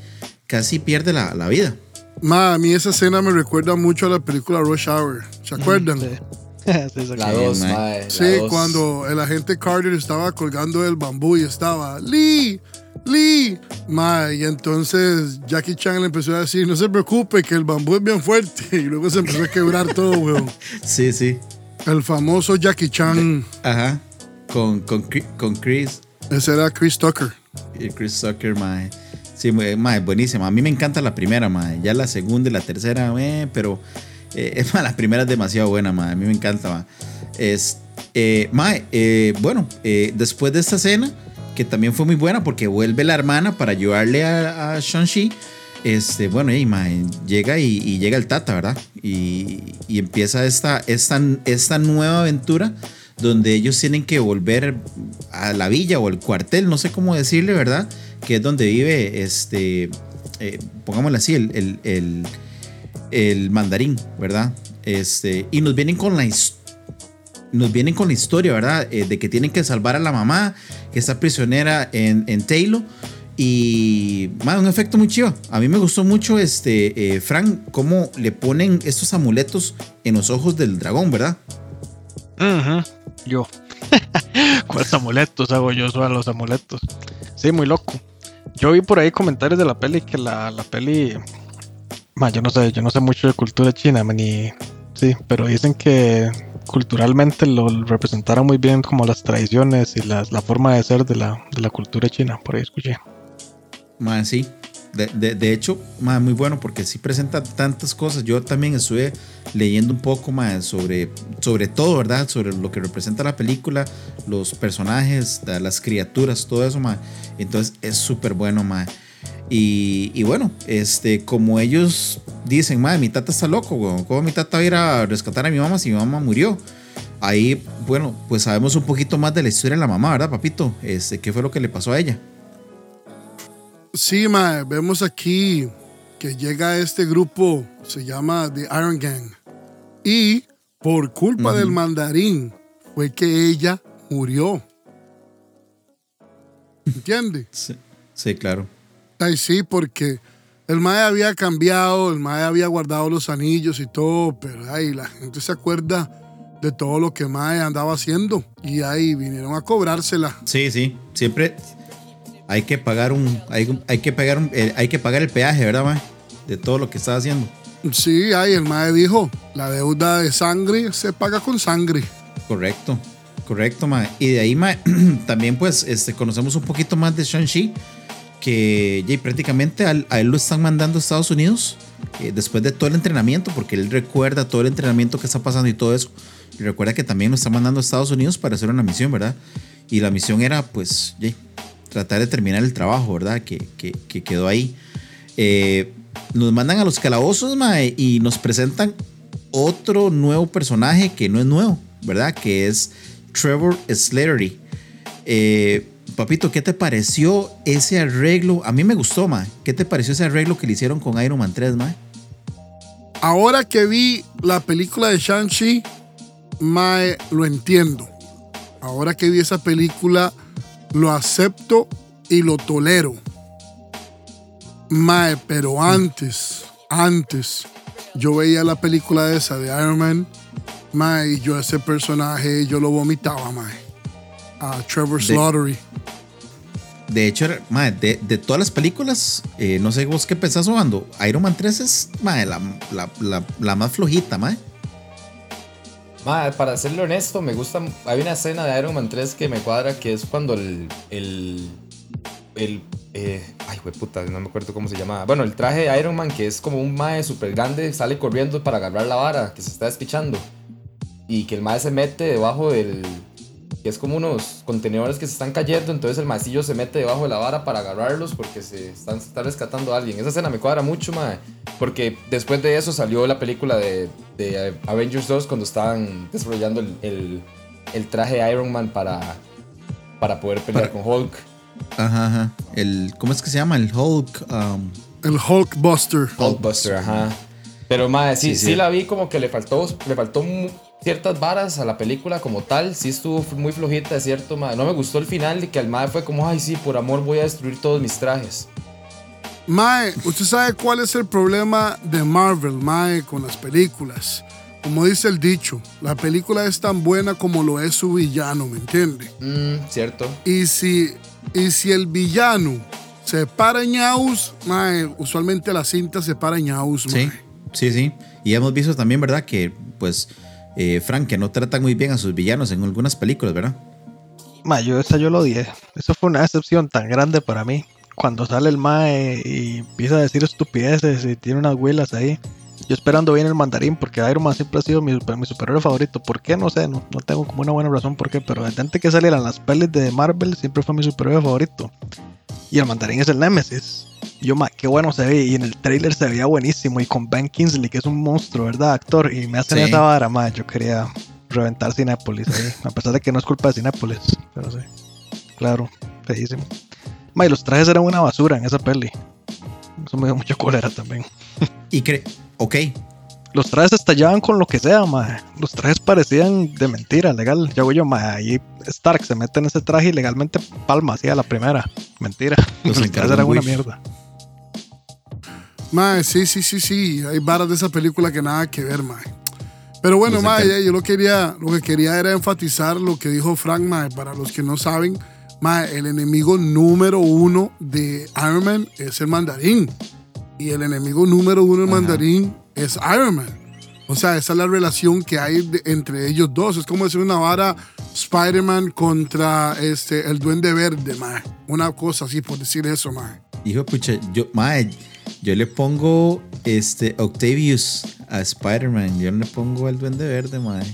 casi pierde la, la vida. Ma, a mí esa escena me recuerda mucho a la película Rush Hour. ¿Se acuerdan? Sí. Sí. La Sí, 2, mae. madre. la Sí, dos. cuando el agente Carter estaba colgando el bambú y estaba Lee, Lee. Ma, y entonces Jackie Chan le empezó a decir, no se preocupe, que el bambú es bien fuerte. Y luego se empezó a quebrar todo, weón. Sí, sí. El famoso Jackie Chan, Ajá. Con, con, con Chris. ese era Chris Tucker. Y Chris Tucker, mae. Sí, mae, mae, buenísima. A mí me encanta la primera, mae. Ya la segunda y la tercera, eh, pero eh, mae, la primera es demasiado buena, mae. A mí me encanta, mae. Es, eh, mae, eh, bueno, eh, después de esta escena, que también fue muy buena porque vuelve la hermana para ayudarle a, a Shang-Chi. Este, bueno, y mae, llega y, y llega el Tata, ¿verdad? Y, y empieza esta, esta, esta nueva aventura donde ellos tienen que volver a la villa o el cuartel, no sé cómo decirle, ¿verdad? Que es donde vive, este, eh, así, el, el, el- mandarín, ¿verdad? Este, y nos vienen con la nos vienen con la historia, ¿verdad? Eh, de que tienen que salvar a la mamá, que está prisionera en, en Taylor. Y, man, un efecto muy chido. A mí me gustó mucho, este, eh, Frank, cómo le ponen estos amuletos en los ojos del dragón, ¿verdad? Ujú, Yo. ¿Cuáles amuletos hago yo a los amuletos? Sí, muy loco. Yo vi por ahí comentarios de la peli que la, la peli. Ma, yo no sé, yo no sé mucho de cultura china, ma, ni. Sí, pero dicen que culturalmente lo representaron muy bien como las tradiciones y las- la forma de ser de la, de la cultura china. Por ahí escuché. Man, sí. De, de, hecho, mae, muy bueno porque sí presenta tantas cosas. Yo también estuve leyendo un poco más sobre, sobre todo, ¿verdad? Sobre lo que representa la película, los personajes, las criaturas, todo eso, mae. Entonces es súper bueno, mae. Y, y, bueno, este, como ellos dicen, madre, mi tata está loco, weón. ¿Cómo mi tata va a ir a rescatar a mi mamá si mi mamá murió? Ahí, bueno, pues sabemos un poquito más de la historia de la mamá, ¿verdad, papito? Este, ¿Qué fue lo que le pasó a ella? Sí, mae, vemos aquí que llega este grupo, se llama The Iron Gang. Y por culpa del mandarín fue que ella murió. ¿Entiendes? Sí, sí, claro. Ay, sí, porque el Mae había cambiado, el Mae había guardado los anillos y todo, pero ay, la gente se acuerda de todo lo que Mae andaba haciendo y ahí vinieron a cobrársela. Sí, sí, siempre hay que pagar un, hay, hay que pagar un, eh, hay que pagar el peaje, ¿verdad, Mae? De todo lo que estaba haciendo. Sí, ahí el Mae dijo, la deuda de sangre se paga con sangre. Correcto, correcto, Mae. Y de ahí, Mae, también pues este, conocemos un poquito más de Shang-Chi que ya, prácticamente a, él lo están mandando a Estados Unidos eh, después de todo el entrenamiento, porque él recuerda todo el entrenamiento que está pasando y todo eso. Y recuerda que también lo están mandando a Estados Unidos para hacer una misión, ¿verdad? Y la misión era, pues, tratar de terminar el trabajo, ¿verdad? Que, que, quedó ahí. Eh, nos mandan a los calabozos, mae, y nos presentan otro nuevo personaje que no es nuevo, ¿verdad? Que es Trevor Slattery. Eh, Papito, ¿qué te pareció ese arreglo? A mí me gustó, ma. ¿Qué te pareció ese arreglo que le hicieron con Iron Man 3, ma? Ahora que vi la película de Shang-Chi, mae, lo entiendo. Ahora que vi esa película, lo acepto y lo tolero. Mae, pero antes, antes, yo veía la película esa de Iron Man, mae, y yo ese personaje, yo lo vomitaba, mae. A Trevor Slattery. De hecho, de, de, todas las películas, eh, no sé vos qué pensás jugando. Iron Man 3 es la, la, la, más flojita, madre. para serle honesto, me gusta. Hay una escena de Iron Man 3 que me cuadra que es cuando el. el, el eh, ay, güey, puta, no me acuerdo cómo se llama. Bueno, el traje de Iron Man, que es como un mae súper grande, sale corriendo para agarrar la vara que se está despichando. Y que el mae se mete debajo del, que es como unos contenedores que se están cayendo, entonces el maecillo se mete debajo de la vara para agarrarlos porque se están, está rescatando a alguien. Esa escena me cuadra mucho, mae, porque después de eso salió la película de, de Avengers 2 cuando estaban desarrollando el, el, traje de Iron Man para, para poder pelear con Hulk. Ajá, ajá. El, ¿Cómo es que se llama? El Hulk. Um, el Hulk Buster. Hulk Buster, ajá. Pero, mae, sí, sí, sí, la vi como que le faltó, le faltó ciertas varas a la película como tal. Sí estuvo muy flojita, es cierto, mae. No me gustó el final de que al mae fue como, ay, sí, por amor voy a destruir todos mis trajes. Mae, usted sabe cuál es el problema de Marvel, Mae, con las películas. Como dice el dicho, la película es tan buena como lo es su villano, ¿me entiende? Mm, cierto. Y si, y si el villano se para ñaus, mae, usualmente la cinta se para ñaus, Sí, sí, sí. Y hemos visto también, ¿verdad? Que pues eh, Frank, que no trata muy bien a sus villanos en algunas películas, ¿verdad? Ma, yo esa yo lo odié. Eso fue una decepción tan grande para mí. Cuando sale el Mae y empieza a decir estupideces y tiene unas huelas ahí. Yo esperando bien el mandarín porque Iron Man siempre ha sido mi, mi superhéroe favorito. ¿Por qué? No sé, no, no, tengo como una buena razón por qué, pero desde antes que salieran las pelis de Marvel siempre fue mi superhéroe favorito. Y el mandarín es el Nemesis. Yo, ma, qué bueno se ve. Y en el trailer se veía buenísimo. Y con Ben Kingsley, que es un monstruo, ¿verdad? Actor. Y me hacen esa vara, ma. Yo quería reventar Cinépolis ahí. A pesar de que no es culpa de Cinépolis. Pero sí. Claro, feísimo. Ma, y los trajes eran una basura en esa peli. Eso me dio mucha cólera también. y que, ok. Los trajes estallaban con lo que sea, ma. Los trajes parecían de mentira, legal. Ya voy yo, ma. Ahí Stark se mete en ese traje y legalmente palma, así a la primera. Mentira. Los trajes eran una mierda. Mae, sí, sí, sí, sí. Hay varas de esa película que nada que ver, mae. Pero bueno, mae, yo lo quería, lo que quería era enfatizar lo que dijo Frank, mae. Para los que no saben, mae, el enemigo número uno de Iron Man es el mandarín. Y el enemigo número uno del mandarín es Iron Man. O sea, esa es la relación que hay entre ellos dos. Es como decir una vara Spider-Man contra este, el Duende Verde, mae. Una cosa así, por decir eso, mae. Hijo pucha, yo, mae, yo le pongo este Octavius a Spider-Man. Yo no le pongo al Duende Verde, mae.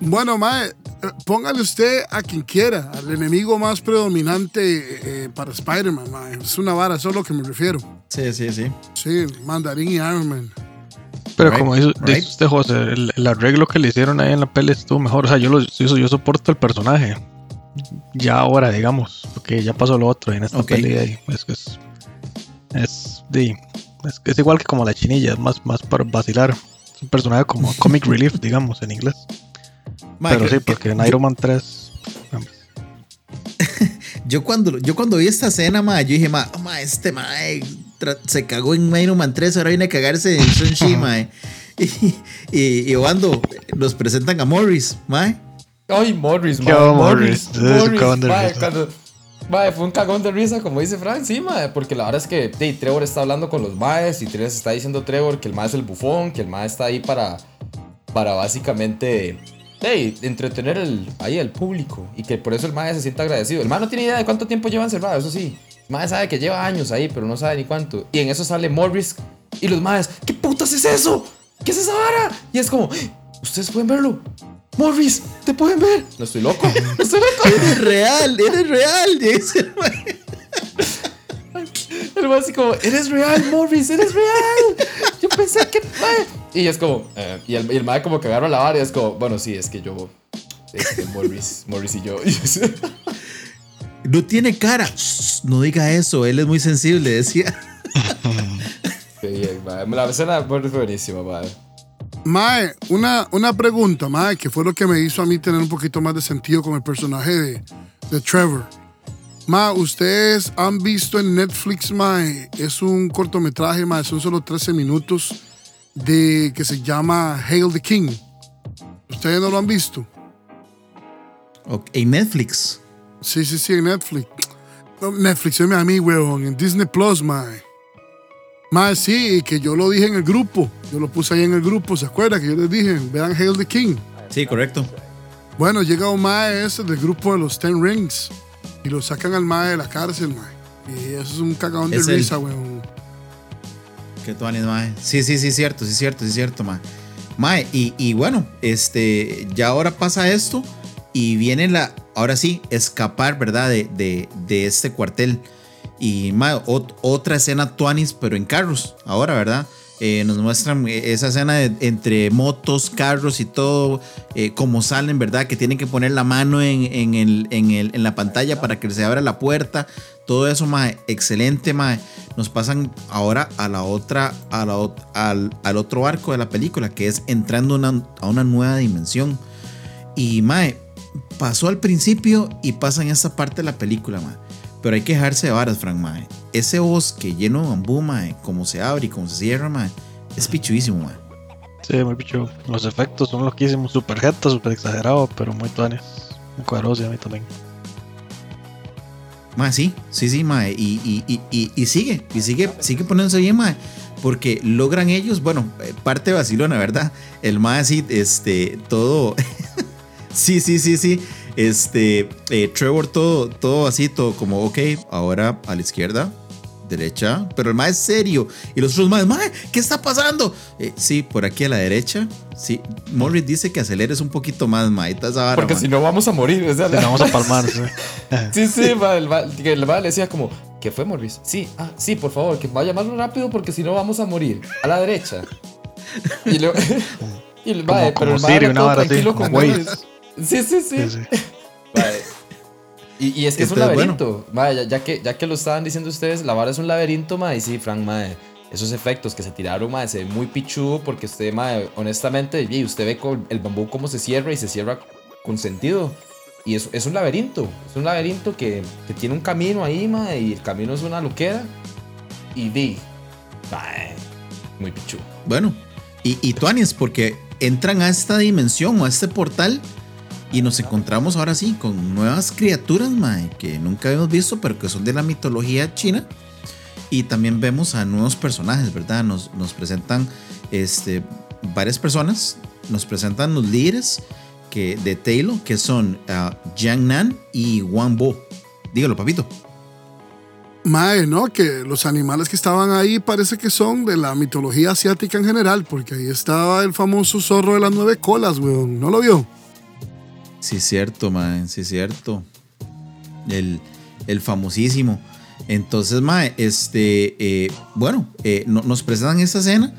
Bueno, mae, póngale usted a quien quiera, al enemigo más predominante eh, para Spider-Man, mae. Es una vara, eso es a lo que me refiero. Sí, sí, sí. Sí, Mandarín y Iron Man. Pero Right, como dice, right. dice usted, José, el, el arreglo que le hicieron ahí en la peli estuvo mejor. O sea, yo, lo, yo, yo soporto el personaje. Ya ahora, digamos, porque ya pasó lo otro en esta Ok. peli ahí, es que es, es, es, es igual que como la chinilla, es más, más para vacilar. Es un personaje como comic relief, digamos, en inglés. Mae, Pero que- sí, porque en yo- Iron Man 3. vamos. Yo cuando, yo cuando vi esta escena, ma, yo dije, ma, oh, ma, este ma se cagó en Iron Man 3, ahora viene a cagarse en Shang-Chi, ma. Y, y, y cuando nos presentan a Morris, ma. Ay, Morris, Qué mae, va Morris, Morris, mae, cuando- mae, fue un cagón de risa, como dice Frank, sí, mae, porque la verdad es que hey, Trevor está hablando con los maes y Trevor está diciendo Trevor que el mae es el bufón, que el mae está ahí para, para básicamente hey, entretener el, ahí al público y que por eso el mae se sienta agradecido. El mae no tiene idea de cuánto tiempo lleva encerrado, eso sí. El mae sabe que lleva años ahí, pero no sabe ni cuánto. Y en eso sale Morris y los maes, ¿qué putas es eso? ¿Qué es esa vara? Y es como, ustedes pueden verlo. Morris, ¿te pueden ver? No estoy loco, no estoy loco. Eres real, eres real. Dice el ma, El mae así como, eres real, Morris, eres real. Yo pensé que... mae". Y es como, eh, y, el, y el mae como que agarra la vara y es como, bueno, sí, es que yo... Este, Morris, Morris y yo. No tiene cara. No diga eso, él es muy sensible, decía. Qué bien, mae. La escena fue buenísima, mae. Mae, una, una pregunta, Mae, que fue lo que me hizo a mí tener un poquito más de sentido con el personaje de, de Trevor. Mae, ustedes han visto en Netflix, Mae, es un cortometraje, Mae, son solo 13 minutos, de, que se llama Hail the King. ¿Ustedes no lo han visto? En Netflix. Sí, sí, sí, en Netflix. No, Netflix, a mí, weón, en Disney Plus, Mae. Mae, sí, que yo lo dije en el grupo. Yo lo puse ahí en el grupo, ¿se acuerda? Que yo les dije, vean Hail the King. Sí, correcto. Bueno, llega un mae ese del grupo de los Ten Rings y lo sacan al mae de la cárcel, mae. Y eso es un cagadón de él. risa, weón. Que tú mae. Sí, sí, sí, cierto, sí, cierto, sí, cierto, mae. Mae, y, y bueno, este, ya ahora pasa esto y viene la, ahora sí, escapar, ¿verdad? De, de, de este cuartel. Y mae, ot- otra escena Tuanis, pero en carros, ahora, ¿verdad? Eh, nos muestran eh, esa escena de- entre motos, carros y todo, eh, como salen, ¿verdad? Que tienen que poner la mano en, en el, en, el- en la pantalla para que se abra la puerta. Todo eso, mae, excelente, mae. Nos pasan ahora a la otra, a la, al, al otro arco de la película, que es entrando una- a una nueva dimensión. Y, mae, pasó al principio y pasa en esta parte de la película, mae. Pero hay que dejarse de varas, Frank, mae. Ese bosque lleno de bambú, mae, como se abre y como se cierra, mae, es pichuísimo, mae. Sí, muy pichu. Los efectos son loquísimos, super jeta, super exagerado, pero muy tuanes. Muy cuadroso a mí también. Mae, sí, sí, sí, mae. Y, y, y, y, y sigue, y sigue, sigue poniéndose bien, mae. Porque logran ellos, bueno, eh, parte de Barcelona, ¿verdad? El mae así, este, todo. sí, sí, sí, sí. Este, eh, Trevor todo, todo así, todo como, ok, ahora a la izquierda, derecha. Pero el mae es serio. Y los otros mae, mae, ¿qué está pasando? Eh, sí, por aquí a la derecha. Sí, Morris dice que aceleres un poquito más, mae. vara, Porque mae. si no vamos a morir. O sea, Sí, vamos a palmar. sí. Sí, sí, ma, el, ma- que el ma le decía como, ¿qué fue Morris? Sí, ah, sí, por favor, que vaya más rápido porque si no vamos a morir. A la derecha. Y, luego y el Como- pero como el ma Siri, era una todo tranquilo como con Waze. Morris. Sí, sí, sí. Sí, sí. Ma, Y, y es que es un laberinto. Ma, ya, ya que, ya que lo estaban diciendo ustedes, la vara es un laberinto, ma, y sí, Frank, ma, esos efectos que se tiraron, ma, se ve muy pichudo porque usted, ma, honestamente, y usted ve con el bambú cómo se cierra y se cierra con sentido. Y es, es un laberinto, es un laberinto que, que tiene un camino ahí, ma, y el camino es una loquera. Y di, muy pichudo. Bueno, y, y Tuanis, porque entran a esta dimensión o a este portal y nos encontramos ahora sí con nuevas criaturas, mae, que nunca habíamos visto, pero que son de la mitología china. Y también vemos a nuevos personajes, ¿verdad? Nos, nos presentan este, varias personas, nos presentan los líderes que, de Taylor, que son ah, Jiang Nan y Wang Bo. Dígalo, papito. Mae, ¿no? Que los animales que estaban ahí parece que son de la mitología asiática en general, porque ahí estaba el famoso zorro de las nueve colas, weón. ¿No lo vio? Sí, cierto, mae, sí, cierto. El, el famosísimo. Entonces, mae, este, eh, bueno, eh, no- nos presentan esta escena.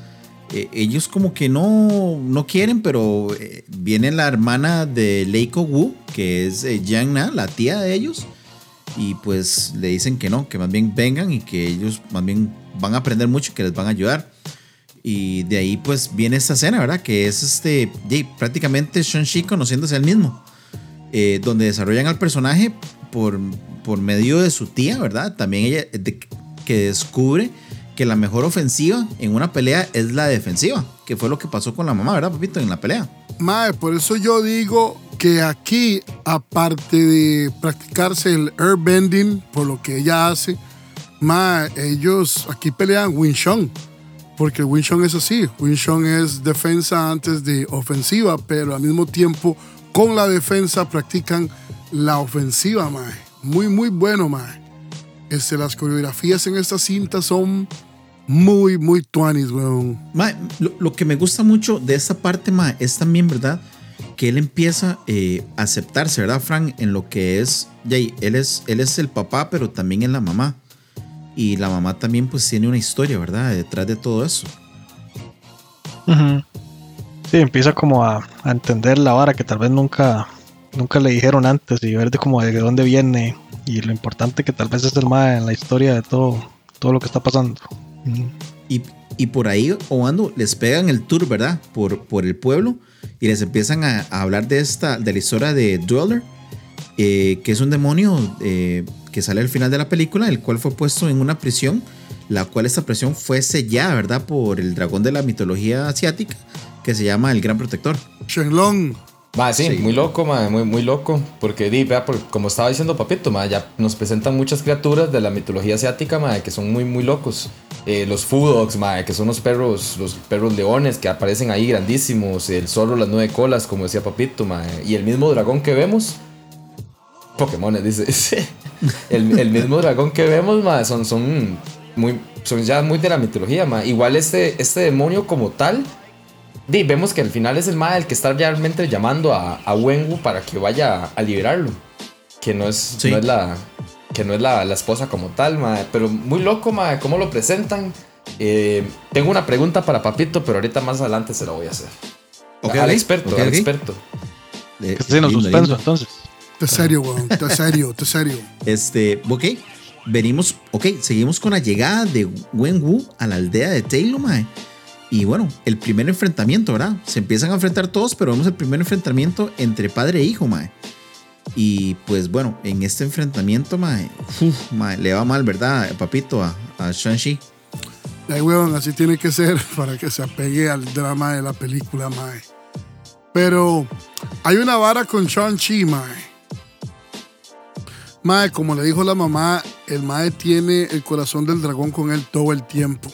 Eh, ellos como que no, no quieren, pero viene la hermana de Leiko Wu, que es Yang Na, la tía de ellos. Y pues le dicen que no, que más bien vengan y que ellos más bien van a aprender mucho y que les van a ayudar. Y de ahí pues viene esta escena, ¿verdad? Que es este, de- prácticamente Shang-Chi conociéndose al mismo. Eh, donde desarrollan al personaje por, por medio de su tía, ¿verdad? También ella que descubre que la mejor ofensiva en una pelea es la defensiva, que fue lo que pasó con la mamá, ¿verdad, papito? En la pelea. Mae, por eso yo digo que aquí, aparte de practicarse el airbending, por lo que ella hace, mae, ellos aquí pelean Wing Chun. Porque Chun es así. Wing Chun es defensa antes de ofensiva, pero al mismo tiempo, con la defensa practican la ofensiva, mae. Muy, muy bueno, mae. Este, las coreografías en esta cinta son muy, muy tuanis, weón. Ma, lo, lo que me gusta mucho de esta parte, ma, es también, ¿verdad? Que él empieza eh, a aceptarse, ¿verdad, Frank? En lo que es, yay, él es, él es el papá, pero también es la mamá. Y la mamá también pues tiene una historia, ¿verdad? Detrás de todo eso. Ujú. Sí, empieza como a, a entender la vara que tal vez nunca, nunca le dijeron antes y ver de como de dónde viene y lo importante que tal vez es el MAE en la historia de todo, todo lo que está pasando. Y, y por ahí, Obando, les pegan el tour, ¿verdad? Por, por el pueblo y les empiezan a, a hablar de esta, de la historia de Dweller, eh, que es un demonio eh, que sale al final de la película, el cual fue puesto en una prisión, la cual esta prisión fue sellada, ¿verdad? Por el dragón de la mitología asiática, que se llama el Gran Protector. Shenlong. Ma, sí, Sí. muy loco, ma, muy, muy loco. Porque, di, vea, por- como estaba diciendo Papito, ma, ya nos presentan muchas criaturas de la mitología asiática, ma, que son muy, muy locos. Eh, los Fudogs, ma, que son los perros, los perros leones que aparecen ahí grandísimos. El zorro, las nueve colas, como decía Papito, ma. Y el mismo dragón que vemos. Pokémon, dice. el, el mismo dragón que vemos, ma, son, son, muy, son ya muy de la mitología, ma. Igual este, este demonio como tal. Di, vemos que al final es el mae el que está realmente llamando a, a Wenwu para que vaya a, a liberarlo. Que no es, Sí. no es la. Que no es la, la esposa como tal, mae. Pero muy loco, mae, cómo lo presentan. Eh, tengo una pregunta para Papito, pero ahorita más adelante se la voy a hacer. Al experto, al experto. Eh, está haciendo lindo, suspenso lindo. entonces. Te serio, weón. Te serio, te serio. Este, ok, venimos, ok, seguimos con la llegada de Wen Wu a la aldea de Taylor, mae. Y bueno, el primer enfrentamiento, ¿verdad? Se empiezan a enfrentar todos, pero vemos el primer enfrentamiento entre padre e hijo, mae. Y pues bueno, en este enfrentamiento, mae, le va mal, ¿verdad, papito? A, a Shang-Chi. Ay, weón, así tiene que ser para que se apegue al drama de la película, mae. Pero hay una vara con Shang-Chi, mae. Mae, como le dijo la mamá, el mae tiene el corazón del dragón con él todo el tiempo.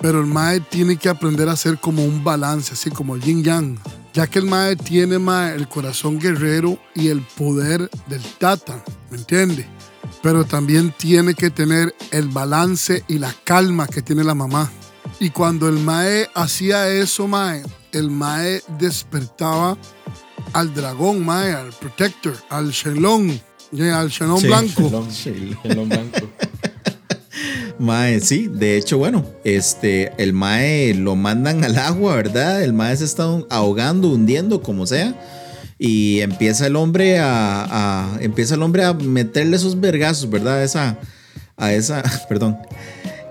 Pero el mae tiene que aprender a hacer como un balance, así como el yin yang. Ya que el mae tiene mae, el corazón guerrero y el poder del tata, ¿me entiende? Pero también tiene que tener el balance y la calma que tiene la mamá. Y cuando el mae hacía eso, mae, el mae despertaba al dragón, mae, al protector, al Shenlong, ya, al Shenlong Sí. blanco. Shenlong- Shenlong blanco. Mae, sí, de hecho, bueno, este, el Mae lo mandan al agua, ¿verdad? El Mae se está ahogando, hundiendo, como sea. Y empieza el hombre a, empieza el hombre a meterle esos vergazos, ¿verdad? Esa, a esa, perdón.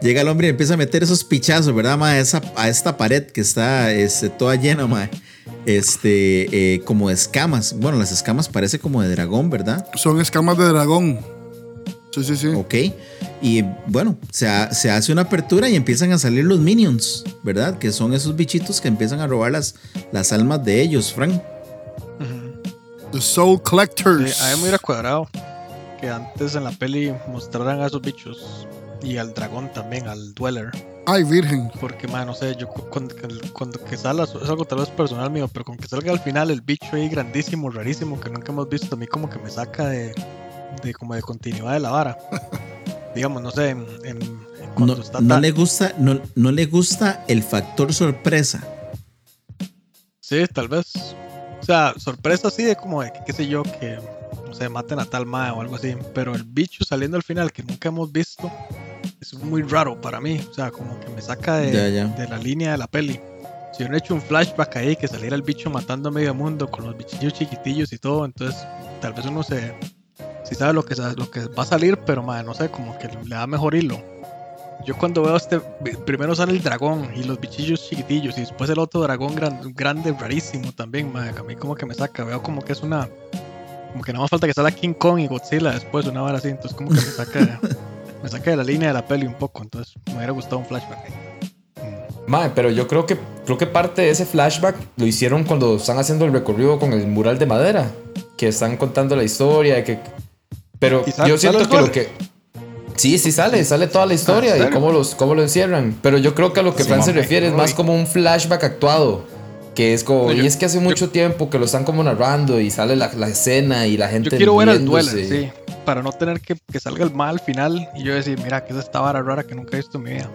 Llega el hombre y empieza a meter esos pichazos, ¿verdad, mae? A, esta pared que está este, toda llena, mae. Este, eh, como escamas. Bueno, las escamas parece como de dragón, ¿verdad? Son escamas de dragón. Sí, sí, sí. Ok. Y bueno, se, ha- se hace una apertura y empiezan a salir los minions, ¿verdad? Que son esos bichitos que empiezan a robar las, las almas de ellos, Frank. The Soul Sí, Collectors. a mí me hubiera cuadrado que antes en la peli mostraran a esos bichos y al dragón también, al Dweller. Ay, virgen. Porque, man, no sé, yo cu- cuando, cuando que salga, es algo tal vez personal mío, pero con que salga al final el bicho ahí grandísimo, rarísimo, que nunca hemos visto, a mí como que me saca de, de como de continuidad de la vara. digamos, no sé, en, en- en No, está no le gusta, no, no le gusta el factor sorpresa. Sí, tal vez. O sea, sorpresa así de como de que, qué sé yo, que no sé, maten a tal mae o algo así. Pero el bicho saliendo al final que nunca hemos visto es muy raro para mí. O sea, como que me saca de, Ya, ya. de la línea de la peli. Si hubieran hecho un flashback ahí que saliera el bicho matando a medio mundo con los bichillos chiquitillos y todo, entonces tal vez uno se. Sí sabe lo que, lo que va a salir, pero mae, no sé, como que le da mejor hilo. Yo cuando veo este, primero sale el dragón y los bichillos chiquitillos y después el otro dragón gran- grande, rarísimo también, mae, a mí como que me saca, veo como que es una, como que nada más falta que salga King Kong y Godzilla después, una hora así, entonces como que me saca, me saca de la línea de la peli un poco, entonces me hubiera gustado un flashback. ahí. Mae, pero yo creo que creo que parte de ese flashback lo hicieron cuando están haciendo el recorrido con el mural de madera, que están contando la historia, de que pero ¿Y sale- yo siento que lo que sí, sí sale, sale toda la historia ¿en y cómo los cómo lo encierran, pero yo creo que a lo que Sí, Fran se refiere es más como un flashback actuado. Que es como, No, yo- y es que hace mucho tiempo que lo están como narrando y sale la, la escena y la gente. Yo quiero ver el duelo, sí, para no tener que, que salga el mal al final y yo decir, mira, que es esta vara rara que nunca he visto en mi vida.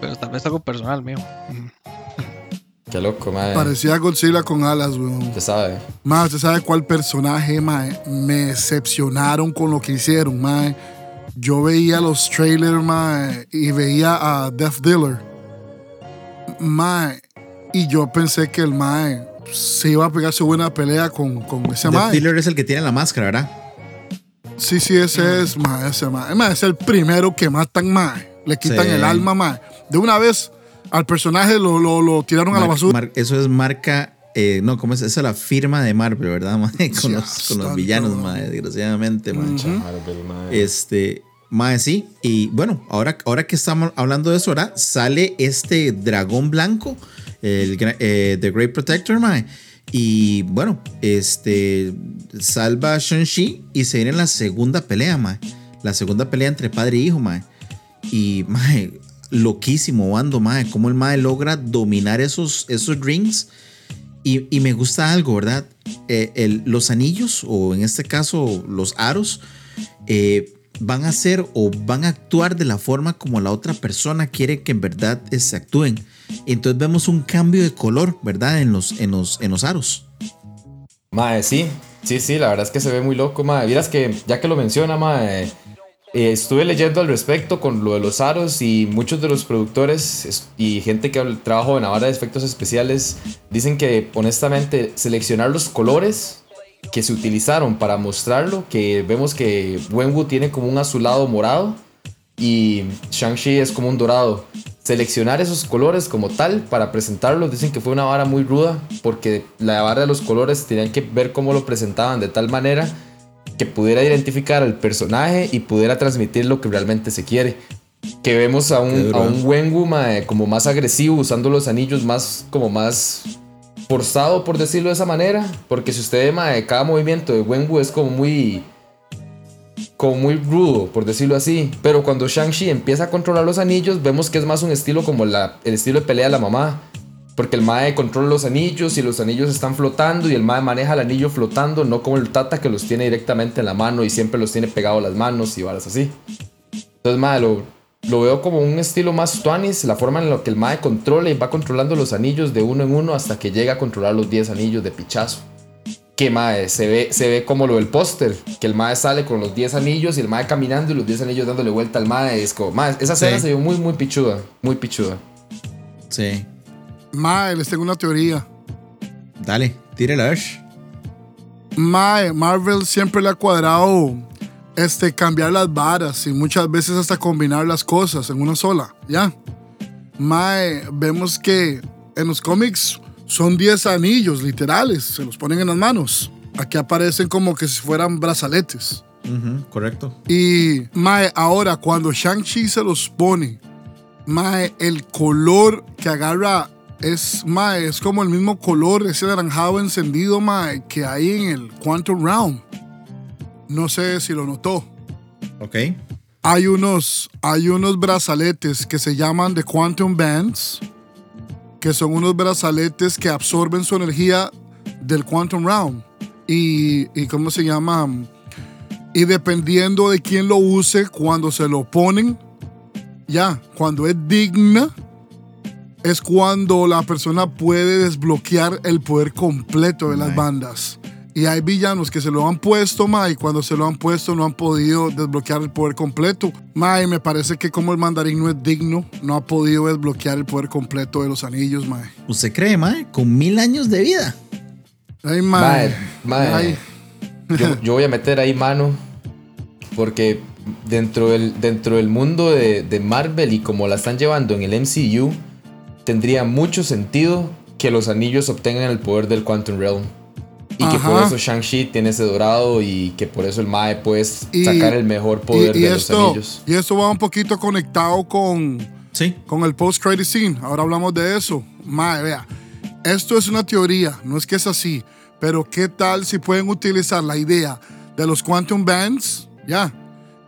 Pero tal vez algo personal mío. Ujú. Qué loco, madre. Parecía Godzilla con alas, weón. Usted sabe. Mae, ¿usted sabe cuál personaje, mae? Me decepcionaron con lo que hicieron, mae. Yo veía los trailers, mae, y veía a Death Dealer. Mae, y yo pensé que el mae se iba a pegar su buena pelea con, con ese The mae. Dealer es el que tiene la máscara, ¿verdad? Sí, sí, ese es, mae, ese mae. Mae, es el primero que matan, mae. Le quitan Sí. el alma, mae. De una vez al personaje lo, lo, lo tiraron a la Mar- basura. mar- eso es marca. eh, no, ¿cómo es? Esa es la firma de Marvel, ¿verdad? Con los, con los villanos, mae, desgraciadamente, mae. Marvel, madre. Este, mae, sí. Y bueno, ahora, ahora que estamos hablando de eso, ahora sale este dragón blanco, el eh, The Great Protector, mae. Y bueno, este salva a Shang-Chi y se viene la segunda pelea, mae. La segunda pelea entre padre e hijo, mae. Y, mae, loquísimo, Wando, mae. Cómo el mae logra dominar esos, esos rings. Y, y me gusta algo, ¿verdad? Eh, el- los anillos, o en este caso los aros, eh, van a ser o van a actuar de la forma como la otra persona quiere que en verdad eh, se actúen. Entonces vemos un cambio de color, ¿verdad? En los, en los, en los aros. Mae, sí, sí, sí, la verdad es que se ve muy loco, mae. Vieras que, ya que lo menciona, mae, eh, estuve leyendo al respecto con lo de los aros y muchos de los productores es- y gente que trabaja en la vara de efectos especiales dicen que, honestamente, seleccionar los colores que se utilizaron para mostrarlo, que vemos que Wenwu tiene como un azulado morado y Shang-Chi es como un dorado. Seleccionar esos colores como tal para presentarlos, dicen que fue una vara muy ruda porque la vara de los colores tenían que ver cómo lo presentaban de tal manera que pudiera identificar al personaje y pudiera transmitir lo que realmente se quiere. Que vemos a un, a ¿eh? un mae, como más agresivo, usando los anillos más, como más forzado, por decirlo de esa manera. Porque si usted ve mae, cada movimiento de Wenwu es como muy como muy rudo, por decirlo así. Pero cuando Shang-Chi empieza a controlar los anillos, vemos que es más un estilo como la, el estilo de pelea de la mamá. Porque el Mae controla los anillos y los anillos están flotando y el Mae maneja el anillo flotando, no como el Tata que los tiene directamente en la mano y siempre los tiene pegados a las manos y varas así. Entonces, Mae, lo, lo veo como un estilo más Tuanis, la forma en la que el Mae controla y va controlando los anillos de uno en uno hasta que llega a controlar los 10 anillos de pichazo que mae, se ve, se ve como lo del póster, que el mae sale con los 10 anillos y el mae caminando y los 10 anillos dándole vuelta al mae. Es como, mae, esa escena Sí. se vio muy, muy pichuda, muy pichuda. Sí. Mae, les tengo una teoría. Dale, tírela a ver. Mae, Marvel siempre le ha cuadrado este, cambiar las varas y muchas veces hasta combinar las cosas en una sola, ¿ya? Mae, vemos que en los cómics son 10 anillos literales, se los ponen en las manos. Aquí aparecen como que si fueran brazaletes. Correcto. Y, Mae, ahora cuando Shang-Chi se los pone, Mae, el color que agarra es, Mae, es como el mismo color, ese naranjado encendido, Mae, que hay en el Quantum Realm. No sé si lo notó. Ok. Hay unos, hay unos brazaletes que se llaman The Quantum Bands, que son unos brazaletes que absorben su energía del Quantum Realm. Y, y ¿cómo se llama? Y dependiendo de quién lo use, cuando se lo ponen, ya, cuando es digna, es cuando la persona puede desbloquear el poder completo de las bandas. Y hay villanos que se lo han puesto, ma, y cuando se lo han puesto no han podido desbloquear el poder completo. Ma, y me parece que como el mandarín no es digno, no ha podido desbloquear el poder completo de los anillos, ma. ¿Usted cree, mae? Con mil años de vida. Ay, ma. Mae, mae. Ay. Yo, yo voy a meter ahí mano porque dentro del, dentro del mundo de, de Marvel y como la están llevando en el MCU, tendría mucho sentido que los anillos obtengan el poder del Quantum Realm. Y que por eso Shang-Chi tiene ese dorado y que por eso el Mae puede Y- sacar el mejor poder y, y de esto, los anillos. y esto va un poquito conectado con, Sí. con el post-credit scene. Ahora hablamos de eso. Mae, vea, esto es una teoría, no es que es así, pero ¿qué tal si pueden utilizar la idea de los Quantum Bands, ya,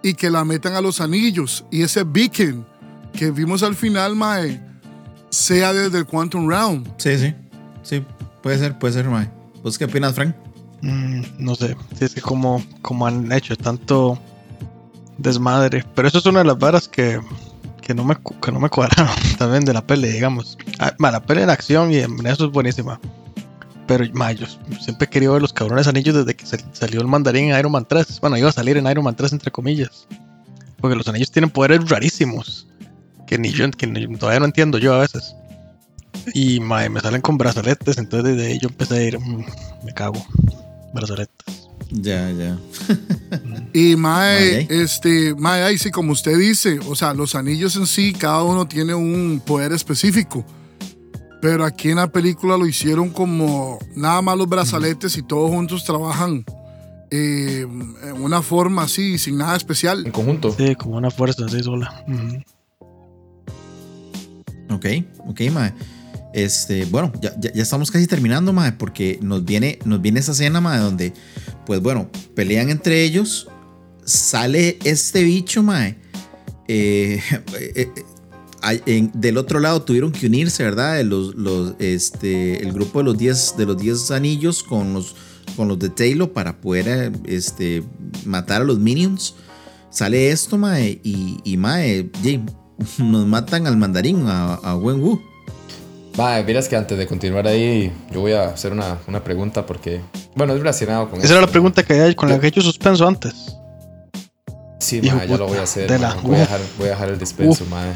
y que la metan a los anillos y ese beacon que vimos al final, Mae, sea desde el Quantum Realm? Sí, sí. Sí, puede ser, puede ser, mae. ¿Vos qué opinas, Frank? Mm, no sé, si es que como, como han hecho tanto desmadre. Pero eso es una de las varas que, que, no, me, que no me cuadraron también de la peli, digamos. Ah, ma, la peli en acción y en eso es buenísima. Pero ma, yo siempre he querido ver los cabrones anillos desde que sal- salió el mandarín en Iron Man 3. Bueno, iba a salir en Iron Man 3 entre comillas. Porque los anillos tienen poderes rarísimos. Que ni yo que ni- todavía no entiendo yo a veces. Y ma, me salen con brazaletes, entonces desde ahí yo empecé a ir, "Mm, me cago. Brazaletes. Ya, ya. Y Mae, este, Mae, ahí sí, como usted dice, o sea, los anillos en sí, cada uno tiene un poder específico. Pero aquí en la película lo hicieron como nada más los brazaletes y todos juntos trabajan eh, en una forma así, sin nada especial. En conjunto. Sí, como una fuerza así sola. Ujú. Ok, ok, mae. Este, bueno, ya, ya, estamos casi terminando, mae, porque nos viene, nos viene esa escena, mae, donde, pues bueno, pelean entre ellos, sale este bicho, mae. eh, eh, eh, en- del otro lado tuvieron que unirse, ¿verdad? Este, el grupo de los 10 de los 10 anillos con los, con los de Taylor para poder este, matar a los minions. Sale esto, mae, y, y mae, nos matan al mandarín, a, a Wen Wu. Mae, miras que antes de continuar ahí, yo voy a hacer una, una pregunta porque, bueno, es relacionado con Esa era la esto. pregunta que había con la que he hecho suspenso antes. Sí, Hijo mae, ya lo voy a hacer. de la-. Voy, a dejar, voy a dejar el despenso, Uf. mae.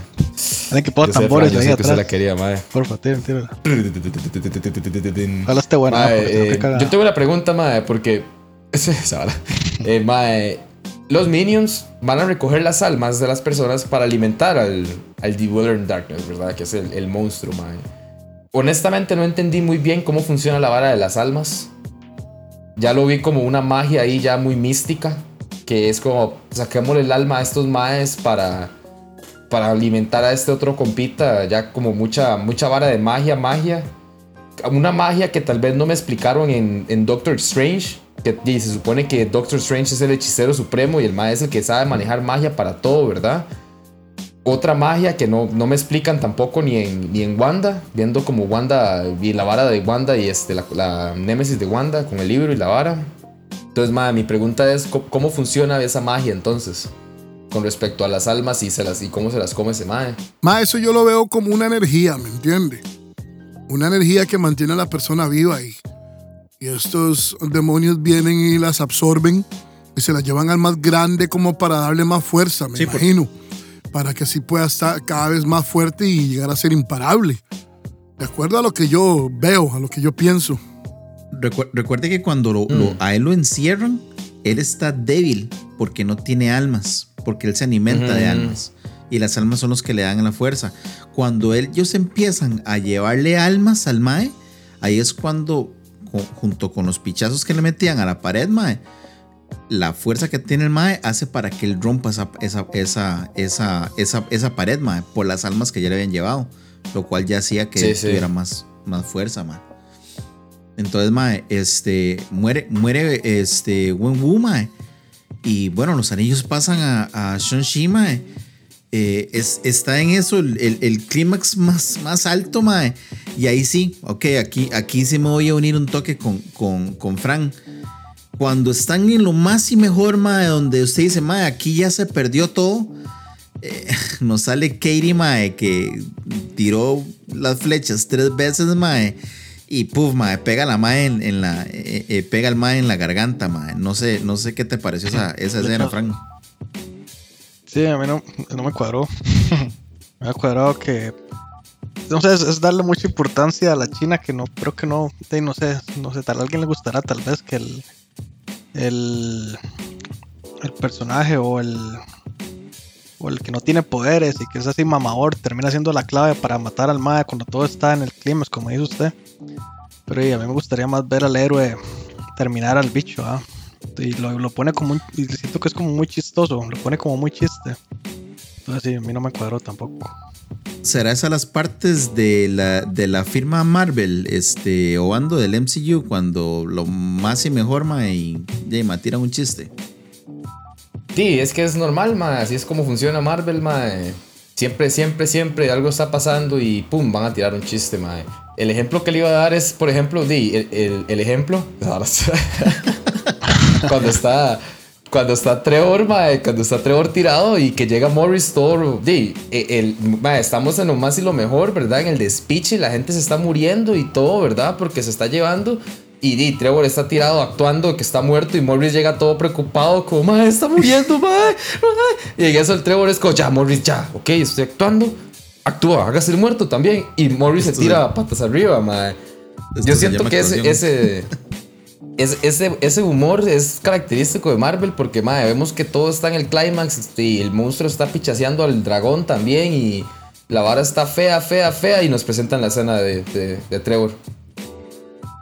Alguien que sé, tambores Fran, ahí la quería, mae. Porfa, tira, tira. Ojalá esté buena. Mae, porque tengo que eh, cagar. yo tengo una pregunta, mae, porque. Eh, mae, los minions van a recoger las almas de las personas para alimentar al, al Dweller Darkness, ¿verdad? Que es el, monstruo, mae. Honestamente no entendí muy bien cómo funciona la vara de las almas. Ya lo vi como una magia ahí ya muy mística. Que es como, saquémosle el alma a estos maes para, para alimentar a este otro compita. Ya como mucha, mucha vara de magia, magia una magia que tal vez no me explicaron en Doctor Strange. Que y se supone que Doctor Strange es el hechicero supremo y el maestro es el que sabe manejar magia para todo, ¿verdad? Otra magia que no, no me explican tampoco ni en, ni en Wanda, viendo como Wanda y la vara de Wanda y este, la, la némesis de Wanda con el libro y la vara. Entonces, madre, mi pregunta es: ¿cómo, cómo funciona esa magia entonces? Con respecto a las almas y, se las, y cómo se las come ese mae. Ma, eso yo lo veo como una energía, ¿me entiende? Una energía que mantiene a la persona viva y, y estos demonios vienen y las absorben y se las llevan al más grande como para darle más fuerza, me Sí, por- imagino. Para que así pueda estar cada vez más fuerte y llegar a ser imparable. De acuerdo a lo que yo veo, a lo que yo pienso. Recu- recuerde que cuando lo- lo- Mm. a él lo encierran, él está débil porque no tiene almas, porque él se alimenta de Ujú. almas. Y las almas son los que le dan la fuerza. Cuando ellos empiezan a llevarle almas al Mae, ahí es cuando, ju- junto con los pichazos que le metían a la pared, Mae, la fuerza que tiene el Mae hace para que él rompa esa, esa, esa, esa, esa, esa pared, Mae, por las almas que ya le habían llevado. Lo cual ya hacía que Sí, tuviera más, más fuerza, Mae. Entonces, mae, este, muere, muere, este, Wen Wu, mae. Y bueno, los anillos pasan a, a Shang-Chi, mae. Eh, es, está en eso el, el- el clímax más, más alto, mae. Y ahí sí, ok, aquí, aquí sí me voy a unir un toque con, con, con Fran. cuando están en lo más y mejor, mae, donde usted dice, mae, aquí ya se perdió todo, eh, nos sale Katie, mae, que tiró las flechas tres veces, mae. Y puf, mae, pega la mae en, la. Eh, eh, pega el mae en la garganta, mae. No sé, no sé qué te pareció esa, esa escena, Frank. Sí, a mí no, no me cuadró. me ha cuadrado que. Entonces es darle mucha importancia a la China que no, creo que no, no sé, no sé, tal a alguien le gustará tal vez que el, el, el personaje o el, o el que no tiene poderes y que es así mamador termina siendo la clave para matar al mae cuando todo está en el clima, como dice usted. Pero a mí me gustaría más ver al héroe terminar al bicho, ¿ah? Y lo, pone como un, y siento que es como muy chistoso, lo pone como muy chiste. Entonces sí, a mí no me cuadró tampoco. ¿Será esa las partes de la, de la firma Marvel, este, o ando del MCU, cuando lo más y mejor, ma, y, y ma, tira un chiste? Sí, es que es normal, ma. Así es como funciona Marvel, ma. Siempre, siempre, siempre algo está pasando y pum, van a tirar un chiste, ma. El ejemplo que le iba a dar es, por ejemplo, di, el, el, ejemplo. cuando está. Cuando está Trevor, ma, cuando está Trevor tirado y que llega Morris todo, di, e, el, ma, estamos en lo más y lo mejor, ¿verdad? En el despiche, la gente se está muriendo y todo, ¿verdad? Porque se está llevando y, Trevor está tirado actuando que está muerto y Morris llega todo preocupado como, mae, está muriendo, mae, Y en eso el Trevor es como, ya, Morris, ya, ok, estoy actuando. Actúa, hágase el muerto también. Y Morris se tira patas arriba, mae. Yo siento que ese, ese, ese, ese, humor es característico de Marvel porque, mae, vemos que todo está en el clímax y el monstruo está pichaseando al dragón también y la vara está fea, fea, fea y nos presentan la escena de, de Trevor.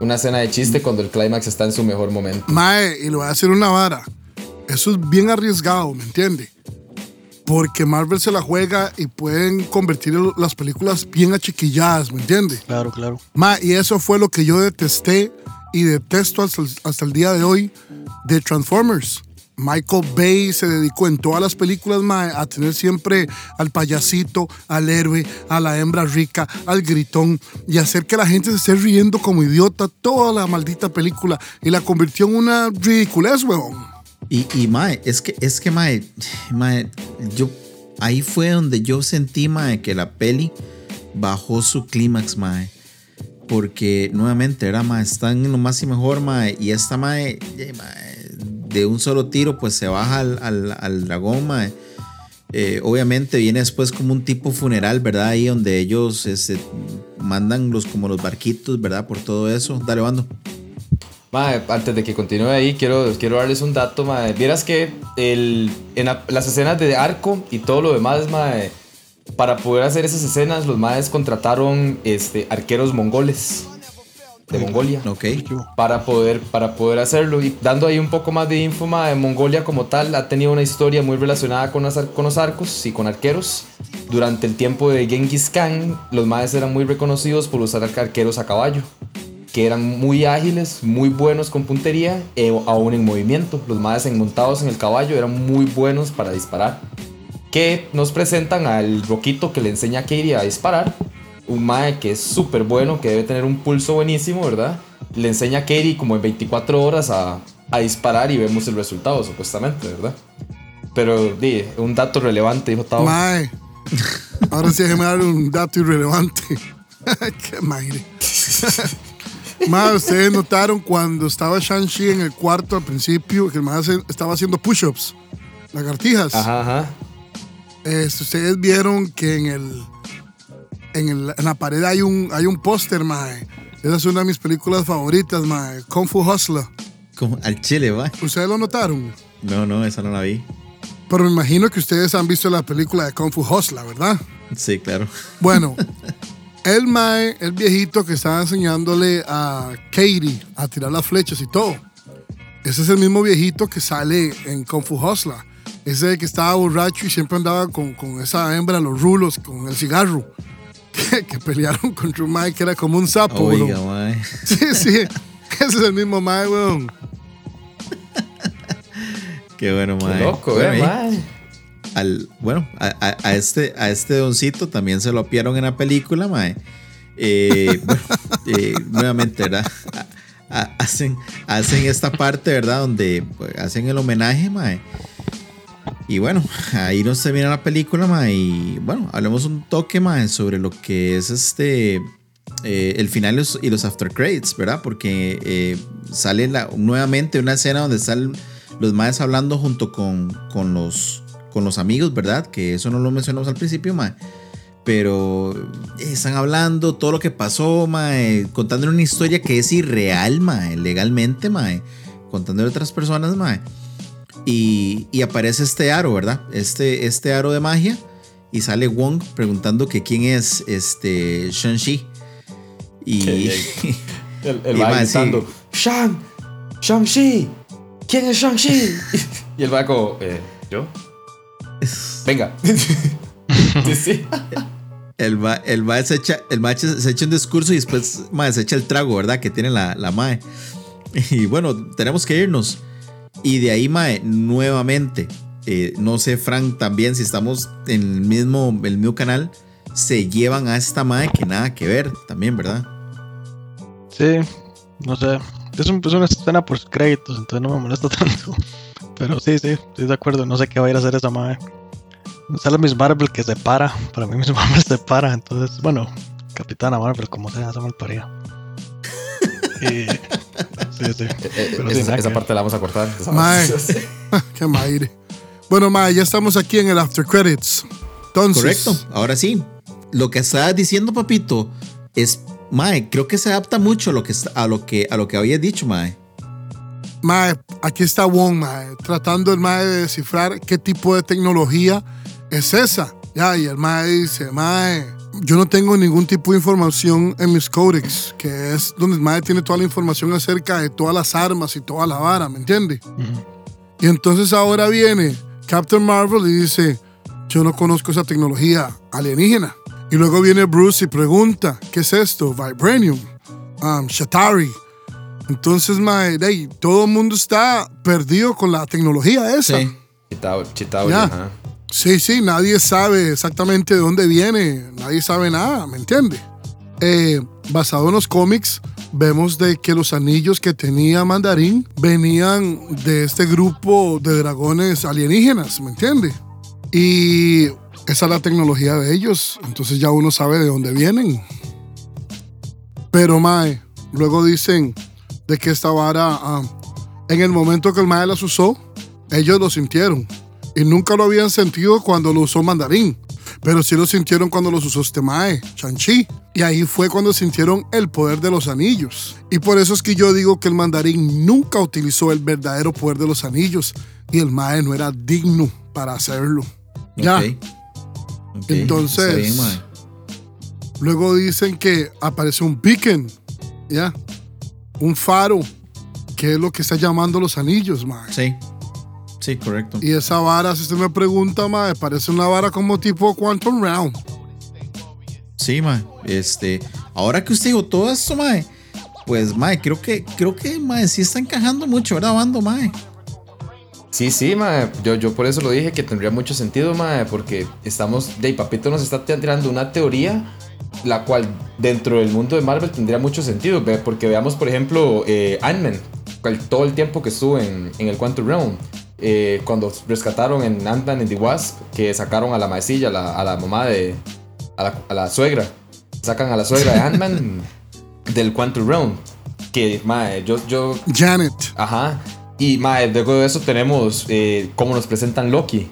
Una escena de chiste cuando el clímax está en su mejor momento. Mae, y lo voy a hacer una vara. Eso es bien arriesgado, ¿me entiende? Porque Marvel se la juega y pueden convertir las películas bien achiquilladas, ¿me entiende? Claro, claro. Mae, y eso fue lo que yo detesté y detesto hasta hasta el día de hoy de Transformers. Michael Bay se dedicó en todas las películas a tener siempre al payasito, al héroe, a la hembra rica, al gritón y hacer que la gente se esté riendo como idiota toda la maldita película y la convirtió en una ridiculez, weón. Y, y mae, es que, es que mae, mae, yo, ahí fue donde yo sentí, mae, que la peli bajó su clímax, mae. Porque nuevamente era, están en lo más y mejor, y esta mae, mae de un solo tiro, pues se baja al, dragón, eh, obviamente viene después como un tipo funeral, ¿verdad? Ahí donde ellos este, mandan los, como los barquitos, ¿verdad? Por todo eso. Dale, bando. antes de que continúe ahí, quiero, quiero darles un dato, mae. Vieras que el, en las escenas de arco y todo lo demás, mae, para poder hacer esas escenas, los maes contrataron este, arqueros mongoles de Mongolia. Ok. Para poder, para poder hacerlo. Y dando ahí un poco más de info, de Mongolia como tal ha tenido una historia muy relacionada con, con los arcos y con arqueros. Durante el tiempo de Genghis Khan, los maes eran muy reconocidos por usar arqueros a caballo. Que eran muy ágiles, muy buenos con puntería, e aún en movimiento. Los maes montados en el caballo eran muy buenos para disparar. Que nos presentan al roquito que le enseña a Katie a disparar un mae que es súper bueno, que debe tener un pulso buenísimo, ¿verdad? Le enseña a Katie como en 24 horas a, a disparar y vemos el resultado, supuestamente, ¿verdad? Pero, di, un dato relevante, dijo Tao. Mae, ahora sí déjeme dar un dato irrelevante. Qué madre. Mae, ustedes notaron cuando estaba Shang-Chi en el cuarto al principio, que el mae estaba haciendo push-ups, lagartijas. Ajá, ajá. Este, ustedes vieron que en el en, la pared hay un, hay un póster, mae. Esa es una de mis películas favoritas, mae. Kung Fu Hustler. Como al chile, va. ¿Ustedes lo notaron? No, no, esa no la vi. Pero me imagino que ustedes han visto la película de Kung Fu Hustler, ¿verdad? Sí, claro. Bueno, el mae, el viejito que estaba enseñándole a Katie a tirar las flechas y todo. Ese es el mismo viejito que sale en Kung Fu Hustler. Ese que estaba borracho y siempre andaba con, con esa hembra, los rulos, con el cigarro. que, pelearon contra un Mae que era como un sapo, Oiga, mae. Sí, sí. Ese es el mismo Mae, weón. Qué bueno, Mae. Qué loco, bueno, eh, mae. Al, bueno, a, a, este, a este doncito también se lo apiaron en la película, Mae. Eh, bueno, eh, nuevamente, ¿verdad? hacen, hacen esta parte, ¿verdad? Donde pues, hacen el homenaje, mae. Y bueno, ahí nos termina la película, mae. Y bueno, hablemos un toque, mae, sobre lo que es este. Eh, el final y los after credits, ¿verdad? Porque eh, sale nuevamente una escena donde están los maes hablando junto con, con, los, con los amigos, ¿verdad? Que eso no lo mencionamos al principio, mae pero eh, están hablando todo lo que pasó, mae, contando una historia que es irreal, mae, legalmente, mae, contando de otras personas, mae. Y, y, aparece este aro, ¿verdad? Este, este aro de magia. Y sale Wong preguntando que quién es este Shang-Chi. Y, el, el va gritando, Shang, Shang-Chi, ¿quién es Shang-Chi? y el va como, eh, ¿yo? Venga. sí, sí. El ma, el se, echa, el se echa un discurso y después ma, se echa el trago, ¿verdad? Que tiene la, la mae. Y bueno, tenemos que irnos. Y de ahí, mae, nuevamente. Eh, no sé, Frank, también si estamos en el mismo, el mismo canal, se llevan a esta mae que nada que ver también, ¿verdad? Sí, no sé. Es, un, es una escena por créditos, entonces no me molesta tanto. Pero sí, sí, estoy de acuerdo. No sé qué va a ir a hacer esa mae. Sale Miss Marvel que se para. Para mí Miss Marvel se para. Entonces, bueno, Capitana Marvel, como sea, se mal paría. sí, sí. Eh, eh, esa, parte la vamos a cortar. Mae. Qué maire. Bueno, Mae, ya estamos aquí en el After Credits. Entonces. Correcto. Ahora sí. Lo que estabas diciendo, papito, es. Mae, creo que se adapta mucho a lo que, a lo que, a lo que habías dicho, Mae. Mae, aquí está Wong, Mae, tratando el Mae de descifrar qué tipo de tecnología es esa. Ya, y el mae dice, mae, yo no tengo ningún tipo de información en mis codex, que es donde el mae tiene toda la información acerca de todas las armas y toda la vara, ¿me entiende? Y entonces ahora viene Captain Marvel y dice, yo no conozco esa tecnología alienígena. Y luego viene Bruce y pregunta, ¿qué es esto? Vibranium, um, Shatari. Entonces, mae, todo el mundo está perdido con la tecnología esa. Sí. Chitao, Sí, sí, nadie sabe exactamente de dónde viene, nadie sabe nada, ¿me entiende? Eh, basado en los cómics, vemos de que los anillos que tenía Mandarín venían de este grupo de dragones alienígenas, ¿me entiende? Y esa es la tecnología de ellos, entonces ya uno sabe de dónde vienen. Pero Mae, luego dicen de que esta vara, ah, en el momento que el Mae las usó, ellos lo sintieron y nunca lo habían sentido cuando lo usó Mandarín, pero sí lo sintieron cuando los usó este Mae, Chanchi. Y ahí fue cuando sintieron el poder de los anillos. Y por eso es que yo digo que el Mandarín nunca utilizó el verdadero poder de los anillos y el Mae no era digno para hacerlo. Ya. Entonces, luego dicen que aparece un beacon, ya, un faro, que es lo que está llamando los anillos, Mae. Sí. Sí, correcto. Y esa vara, si usted me pregunta, mae, parece una vara como tipo Quantum Realm. Sí, mae. Este, ahora que usted dijo todo esto, mae, pues, mae, creo que, creo que, mae, sí está encajando mucho, ¿verdad, Bando, mae? Sí, sí, mae. Yo, yo por eso lo dije que tendría mucho sentido, mae, porque estamos, de Papito nos está tirando una teoría la cual dentro del mundo de Marvel tendría mucho sentido, porque veamos, por ejemplo, eh, Ant-Man, todo el tiempo que estuvo en, en el Quantum Realm eh, cuando rescataron en Ant-Man and the Wasp, que sacaron a la maecilla, a la, mamá de. A la, suegra. Sacan a la suegra de Ant-Man del Quantum Realm. Que, mae, yo, yo. Janet. Ajá. Y, mae, luego de eso tenemos eh, cómo nos presentan Loki.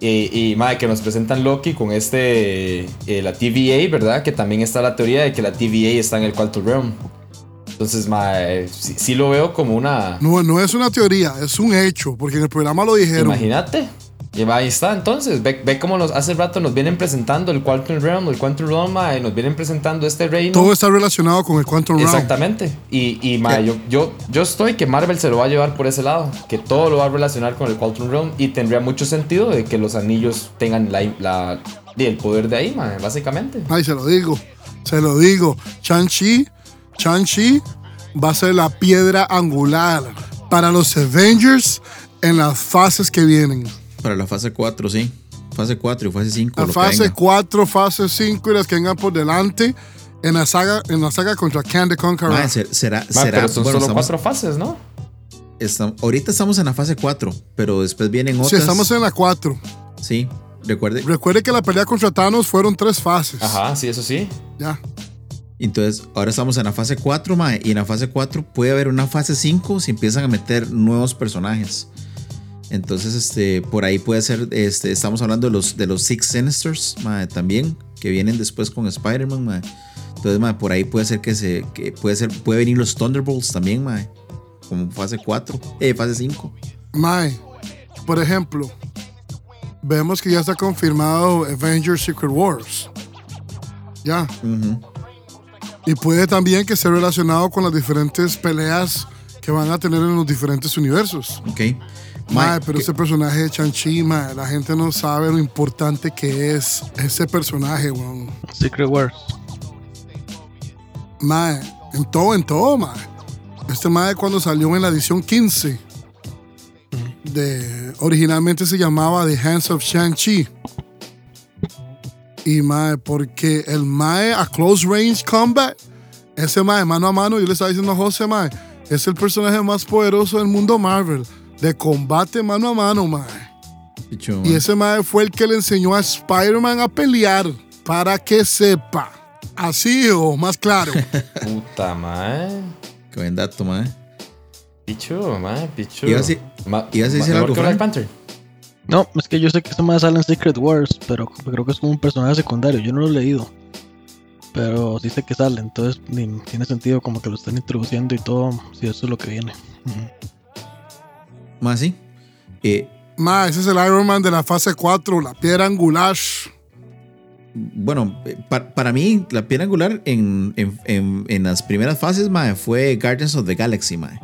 y, mae, que nos presentan Loki con este. Eh, la TVA, ¿verdad? Que también está la teoría de que la TVA está en el Quantum Realm. Entonces, mae, sí, lo veo como una. No, no es una teoría, es un hecho, porque en el programa lo dijeron. Imagínate. Y ahí está, entonces, ve, ve cómo nos, hace rato nos vienen presentando el Quantum Realm, el Quantum Realm, mae, nos vienen presentando este reino. Todo está relacionado con el Quantum Realm. Exactamente. Y, y mae, yo, yo, yo estoy que Marvel se lo va a llevar por ese lado, que todo lo va a relacionar con el Quantum Realm y tendría mucho sentido de que los anillos tengan la, la el poder de ahí, mae, básicamente. Ay, se lo digo, se lo digo. Shang-Chi Shang-Chi va a ser la piedra angular para los Avengers en las fases que vienen. Para la fase 4, sí. Fase 4 y fase 5. La fase 4, fase 5 y las que vengan por delante. En la saga, en la saga contra Khan the Conqueror. Mae, ser- será, Ma, será, pero son bueno, solo estamos- cuatro fases, ¿no? estam- ahorita estamos en la fase 4, pero después vienen otras. sí, estamos en la 4. Sí, recuerde. Recuerde que la pelea contra Thanos fueron tres fases. Ajá, sí, eso sí. Ya. Entonces, ahora estamos en la fase 4, mae, y en la fase 4 puede haber una fase 5 si empiezan a meter nuevos personajes. Entonces, este, por ahí puede ser, este, estamos hablando de los, de los Six Sinisters, mae, también, que vienen después con Spider-Man, mae. Entonces, mae, por ahí puede ser que se, que puede ser, puede venir los Thunderbolts también, mae, como fase 4, eh, fase 5. Mae, por ejemplo, vemos que ya está confirmado Avengers Secret Wars. Ya. Ujú. Y puede también que esté relacionado con las diferentes peleas que van a tener en los diferentes universos. Ok. Mae, Mae, pero que- ese personaje de Chanchi, mae, la gente no sabe lo importante que es ese personaje, weón. Secret Wars. Mae, en todo, en todo, mae. Este mae cuando salió en la edición 15, de, originalmente se llamaba The Hands of Shang-Chi. Y mae, porque el mae a close range combat, ese mae mano a mano, yo le estaba diciendo a José, mae, es el personaje más poderoso del mundo Marvel. De combate mano a mano, mae. picho, Y ese mae fue el que le enseñó a Spider-Man a pelear. Para que sepa. Así o más claro. Puta, mae. Qué buen dato, mae. Pichu, mae, pichu. Ibas a decir- algo, que Black? Panther. No, es que yo sé que este más sale en Secret Wars, pero creo que es como un personaje secundario. Yo no lo he leído. Pero sí sé que sale, entonces ni- tiene sentido como que lo están introduciendo y todo, si eso es lo que viene. Más sí. Eh, Ma, ese es el Iron Man de la fase 4, la piedra angular. bueno, eh, pa- para mí, la piedra angular en, en- en- en las primeras fases, mae, fue Guardians of the Galaxy, mae.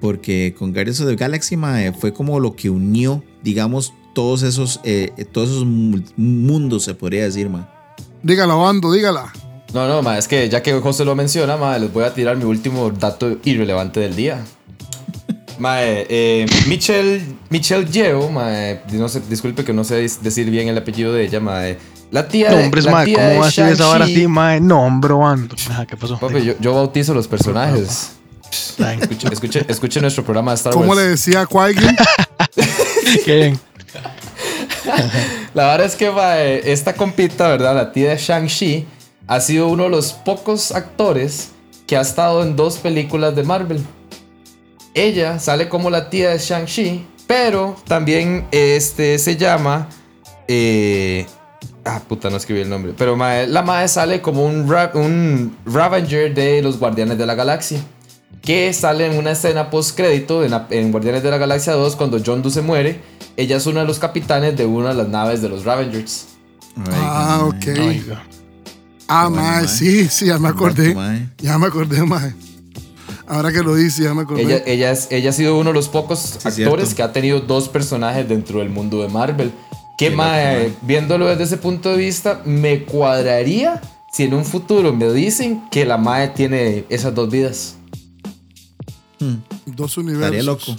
Porque con Guardians of the Galaxy, mae, fue como lo que unió, digamos, todos esos, eh, todos esos mu- mundos, se podría decir, mae. Dígala, Bando, dígala. No, no, ma, es que ya que José lo menciona, ma, les voy a tirar mi último dato irrelevante del día. Mae, eh, Michelle, Michelle Yeo, mae, no sé, disculpe que no sé decir bien el apellido de ella, mae. La tía de, Nombres, mae, tía ¿cómo de va a ser esa vara así, mae? Nombre, bando. Ajá, ¿qué pasó? Papi, yo, yo bautizo los personajes. Escuche, escuche, escuche nuestro programa de Star ¿Cómo Wars. le decía a? La verdad es que mae, esta compita, ¿verdad? La tía de Shang-Chi ha sido uno de los pocos actores que ha estado en dos películas de Marvel. Ella sale como la tía de Shang-Chi, pero también este, se llama... eh, ah, puta, no escribí el nombre. Pero mae, la madre sale como un, Ra- un Ravager de los Guardianes de la Galaxia. Que sale en una escena post-crédito en, la- en Guardianes de la Galaxia 2 cuando John Doe se muere. Ella es uno de los capitanes de una de las naves de los Ravengers. Ah, ok. Oiga. Ah, Bueno, mae, mae. sí, sí, ya me acordé. mae. Ya me acordé, mae. Ahora que lo dice, ya me acordé. Ella, ella, es, ella ha sido uno de los pocos Sí, actores cierto. que ha tenido dos personajes dentro del mundo de Marvel. Que Qué mae, viéndolo desde ese punto de vista, me cuadraría si en un futuro me dicen que la Mae tiene esas dos vidas. Hmm, Dos universos. estaría loco.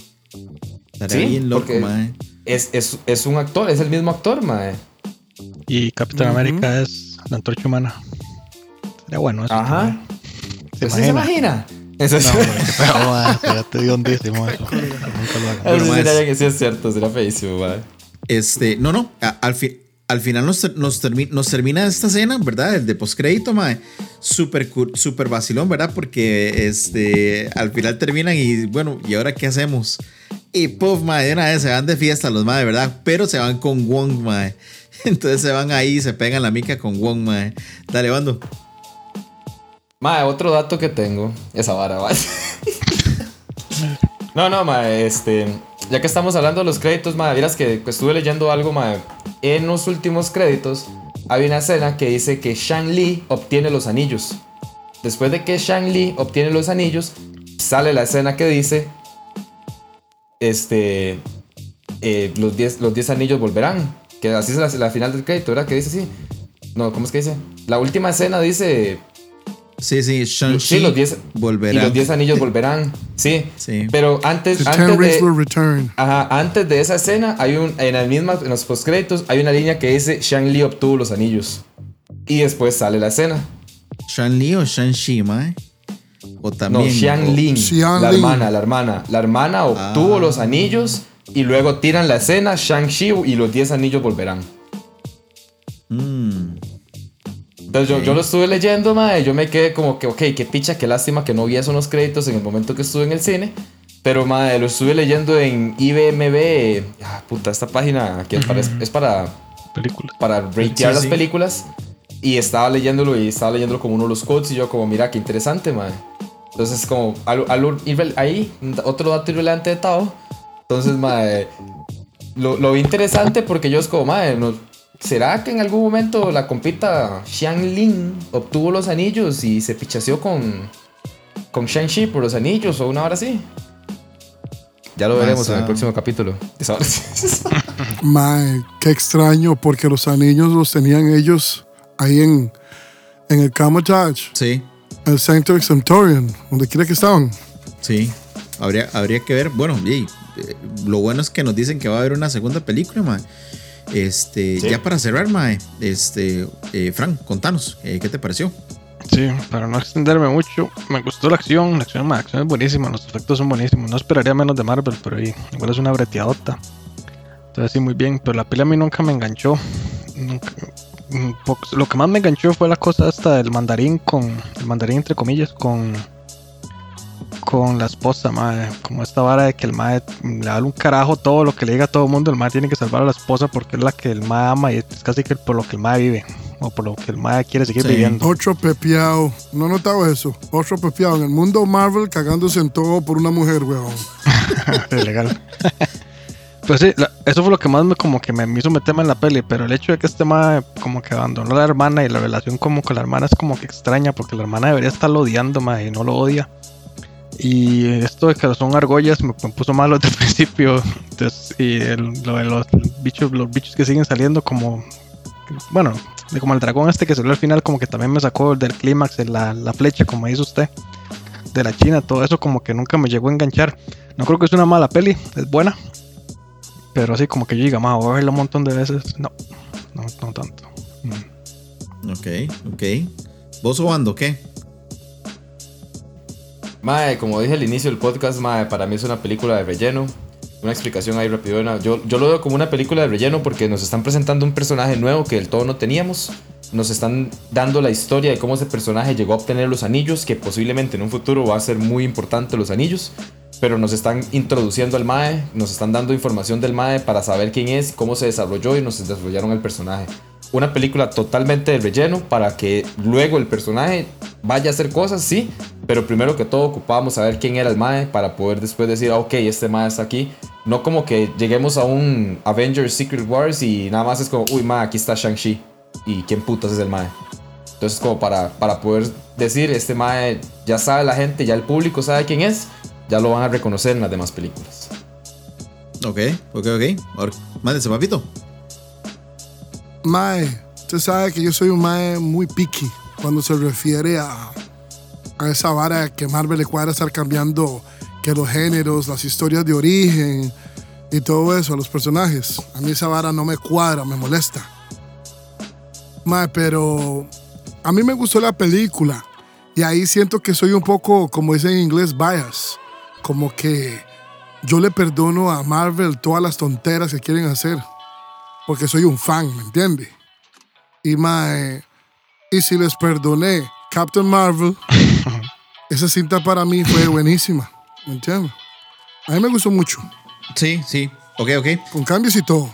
Estaría Sí, bien loco, porque- mae. Es, es, es un actor, es el mismo actor, Mae. Y Capitán Ujú. América es la antorcha humana. Sería bueno eso. Ajá. ¿Se ¿Usted se imagina? imagina? Eso No, feo, mae. Espérate, ¿de dónde eso? Nunca lo hagan. eso sería que sí es cierto, será feísimo, Mae. Este, no, no, a- al, fi- al final nos, nos, termi- nos termina esta escena, ¿verdad? El de postcrédito, mae. Súper súper vacilón, ¿verdad? Porque este, al final terminan y bueno, ¿y ahora qué hacemos? Y puff, mae, de una vez se van de fiesta los mae, ¿verdad? Pero se van con Wong, mae. Entonces se van ahí y se pegan la mica con Wong, mae. Dale, bando. Mae, otro dato que tengo. Esa vara, mae. No, no, mae, este. Ya que estamos hablando de los créditos, mae, vieras que estuve leyendo algo, mae. En los últimos créditos hay una escena que dice que Shang Li obtiene los anillos. Después de que Shang Li obtiene los anillos, sale la escena que dice. Este. eh, los 10 los 10 anillos volverán. Que así es la, la final del crédito, ¿verdad? Que dice así. No, ¿cómo es que dice? La última escena dice. Sí, sí, Shang-Chi Sí, los 10 volverá. Y los 10 anillos volverán. Sí. Sí. Pero antes, The antes de, will return. ajá, antes de esa escena, hay un, en, el misma, en los postcréditos hay una línea que dice Shang Li obtuvo los anillos. Y después sale la escena. Shan Li o Shang-Chi, mae. O también. No, Xiang la hermana, la hermana. La hermana obtuvo Ah. los anillos y luego tiran la escena, Shang-Chi y los 10 anillos volverán. Mm, Entonces yo, yo lo estuve leyendo, y yo me quedé como que, ok, qué picha, qué lástima que no vi eso en los créditos en el momento que estuve en el cine. Pero, mae, lo estuve leyendo en IBMB. Ah, puta, esta página que parece- es para, Películas. para ratear Sí, las sí. películas. Y estaba leyéndolo y estaba leyéndolo como uno de los quotes y yo como, mira, qué interesante, mae. Entonces, como, algo irre- ahí, otro dato irrelevante de Tao. Entonces, mae, lo, lo vi interesante porque yo es como, mae, no- ¿será que en algún momento la compita Xiang Ling obtuvo los anillos y se pichaseó con, con Shang-Chi por los anillos o una hora así? Ya lo veremos en el próximo capítulo. Mae, qué extraño, porque los anillos los tenían ellos ahí en, en el Camotage, sí, el Sanctuary Centurion, donde quiera que estaban. sí. Habría, habría que ver. Bueno, y, eh, lo bueno es que nos dicen que va a haber una segunda película, mae. Este, Sí. ya para cerrar, mae. Este, eh, Frank, contanos, eh, ¿qué te pareció? Sí, para no extenderme mucho, me gustó la acción, la acción, la acción es buenísima, los efectos son buenísimos. No esperaría menos de Marvel, pero ahí, igual es una breteadota. Entonces sí, muy bien, pero la peli a mí nunca me enganchó. Nunca- poco- lo que más me enganchó fue la cosa esta del mandarín con, el mandarín entre comillas, con con la esposa, madre. Como esta vara de que el madre le da un carajo todo lo que le diga a todo el mundo. El madre tiene que salvar a la esposa porque es la que el madre ama y es casi que por lo que el madre vive. O por lo que el madre quiere seguir Sí. viviendo. Otro pepeado, no he notado eso. Otro pepeado en el mundo Marvel cagándose en todo por una mujer, weón. Es legal. Pues sí, la- eso fue lo que más me como que me hizo meterme en la peli, pero el hecho de que este madre como que abandonó a la hermana y la relación como con la hermana es como que extraña porque la hermana debería estarlo odiando madre, y no lo odia. Y esto de que son argollas me, puso malo desde el principio. Y lo de los bichos, los bichos que siguen saliendo como bueno, como el dragón este que salió al final como que también me sacó del clímax de la, la flecha, como dice usted, de la China, todo eso como que nunca me llegó a enganchar. No creo que es una mala peli, es buena. Pero así como que yo diga, "Ma, voy a verla un montón de veces. No, no, no tanto. Mm. Ok, ok. ¿Vos o qué? Mae, como dije al inicio del podcast, mae, para mí es una película de relleno. Una explicación ahí rapidona. Yo, yo lo veo como una película de relleno porque nos están presentando un personaje nuevo que del todo no teníamos. Nos están dando la historia de cómo ese personaje llegó a obtener los anillos, que posiblemente en un futuro va a ser muy importante los anillos. Pero nos están introduciendo al Mae, nos están dando información del Mae para saber quién es, cómo se desarrolló y nos desarrollaron el personaje. Una película totalmente de relleno para que luego el personaje vaya a hacer cosas, sí, pero primero que todo ocupábamos saber quién era el Mae para poder después decir, ah, ok, este Mae está aquí. No como que lleguemos a un Avengers Secret Wars y nada más es como, uy, Mae, aquí está Shang-Chi. ¿Y quién putas es el Mae? Entonces como para, para poder decir, este Mae ya sabe la gente, ya el público sabe quién es, ya lo van a reconocer en las demás películas. Ok, ok, ok. Mándese, papito. Mae, usted sabe que yo soy un mae muy picky cuando se refiere a, a esa vara que Marvel le cuadra estar cambiando que los géneros, las historias de origen y todo eso los personajes. A mí esa vara no me cuadra, me molesta. Mae, pero a mí me gustó la película y ahí siento que soy un poco, como dicen en inglés, bias. Como que yo le perdono a Marvel todas las tonteras que quieren hacer porque soy un fan, ¿me entiende? Y mae, y si les perdoné Captain Marvel, esa cinta para mí fue buenísima, ¿me entiendes? A mí me gustó mucho, Sí, sí. Ok, ok. con cambios y todo.